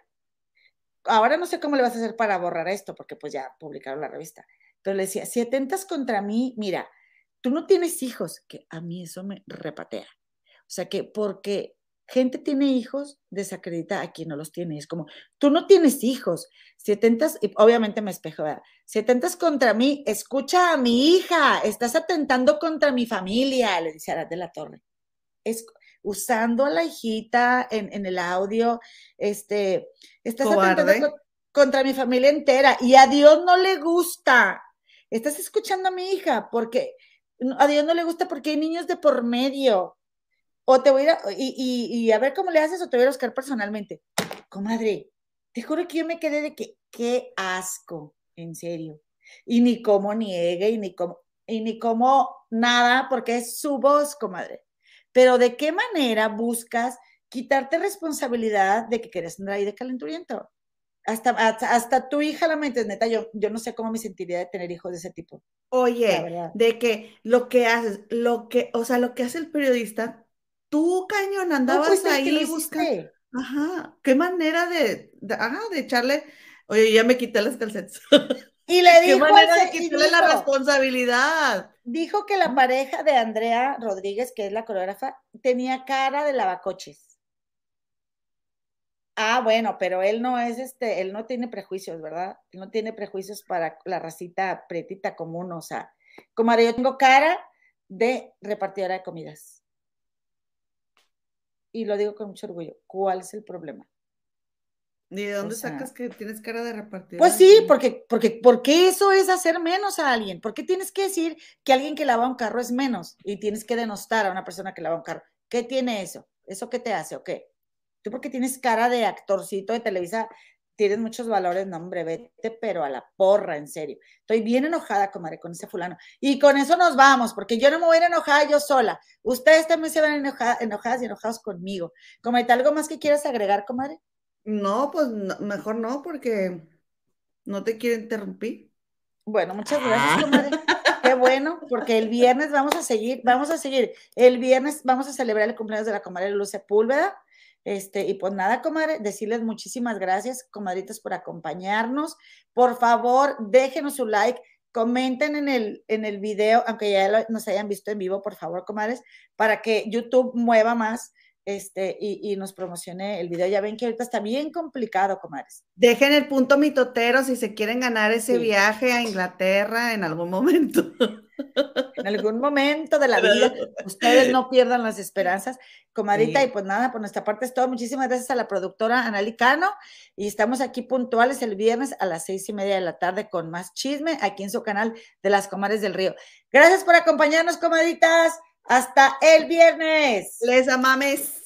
ahora no sé cómo le vas a hacer para borrar esto, porque pues ya publicaron la revista, pero le decía, si atentas contra mí, mira, tú no tienes hijos, que a mí eso me repatea. O sea que porque gente tiene hijos, desacredita a quien no los tiene. Es como, tú no tienes hijos. Si atentas, y obviamente me espejo, ¿verdad? Si atentas contra mí, escucha a mi hija, estás atentando contra mi familia, le dice Arad de la Torre. Es, usando a la hijita en, el audio, este, estás atentando contra mi familia entera y a Dios no le gusta. Estás escuchando a mi hija porque a Dios no le gusta porque hay niños de por medio. O te voy a ir a, y, a ver cómo le haces o te voy a buscar personalmente. Comadre, te juro que yo me quedé de que qué asco, en serio. Y ni como niegue y ni como, y ni como nada, porque es su voz, comadre. Pero ¿de qué manera buscas quitarte responsabilidad de que quieres andar ahí de calenturiento? Hasta, hasta, tu hija la mente, neta, yo, yo no sé cómo me sentiría de tener hijos de ese tipo. Oye, de que lo que haces, lo que, o sea, lo que hace el periodista, tú, cañón, andabas ahí buscando. Ajá, qué manera de, de, de echarle, oye, ya me quité las calcetas. Y le dijo, qué manera de quitarle la responsabilidad. Dijo que la pareja de Andrea Rodríguez, que es la coreógrafa, tenía cara de lavacoches. Ah, bueno, pero él no es este, él no tiene prejuicios, ¿verdad? Él no tiene prejuicios para la racita pretita común, o sea, como ahora yo tengo cara de repartidora de comidas. Y lo digo con mucho orgullo. ¿Cuál es el problema? ¿Y de dónde sacas que tienes cara de repartidora? Pues sí, porque, porque, porque eso es hacer menos a alguien. ¿Por qué tienes que decir que alguien que lava un carro es menos y tienes que denostar a una persona que lava un carro? ¿Qué tiene eso? ¿Eso qué te hace o qué? Tú porque tienes cara de actorcito de Televisa, tienes muchos valores, no hombre, vete, pero a la porra, en serio. Estoy bien enojada, comadre, con ese fulano. Y con eso nos vamos, porque yo no me voy a ir enojada yo sola. Ustedes también se van enojadas y enojados conmigo. Comadre, ¿algo más que quieras agregar, comadre? No, pues mejor no, porque no te quiero interrumpir. Bueno, muchas gracias, ah. comadre. Qué bueno, porque el viernes vamos a seguir, vamos a seguir. El viernes vamos a celebrar el cumpleaños de la comadre Luce Púlveda. Este, y pues nada, comadre, decirles muchísimas gracias, comadritas, por acompañarnos. Por favor, déjenos su like, comenten en el, en el video, aunque ya nos hayan visto en vivo, por favor, comadres, para que YouTube mueva más este, y, nos promocione el video. Ya ven que ahorita está bien complicado, comadres. Dejen el punto mitotero si se quieren ganar ese viaje a Inglaterra en algún momento. En algún momento de la vida, ustedes no pierdan las esperanzas, comadita. Y pues nada, por nuestra parte es todo. Muchísimas gracias a la productora Analicano. Y estamos aquí puntuales el viernes a las seis y media de la tarde con más chisme aquí en su canal de las Comares del Río. Gracias por acompañarnos, comaditas. Hasta el viernes. Les amames.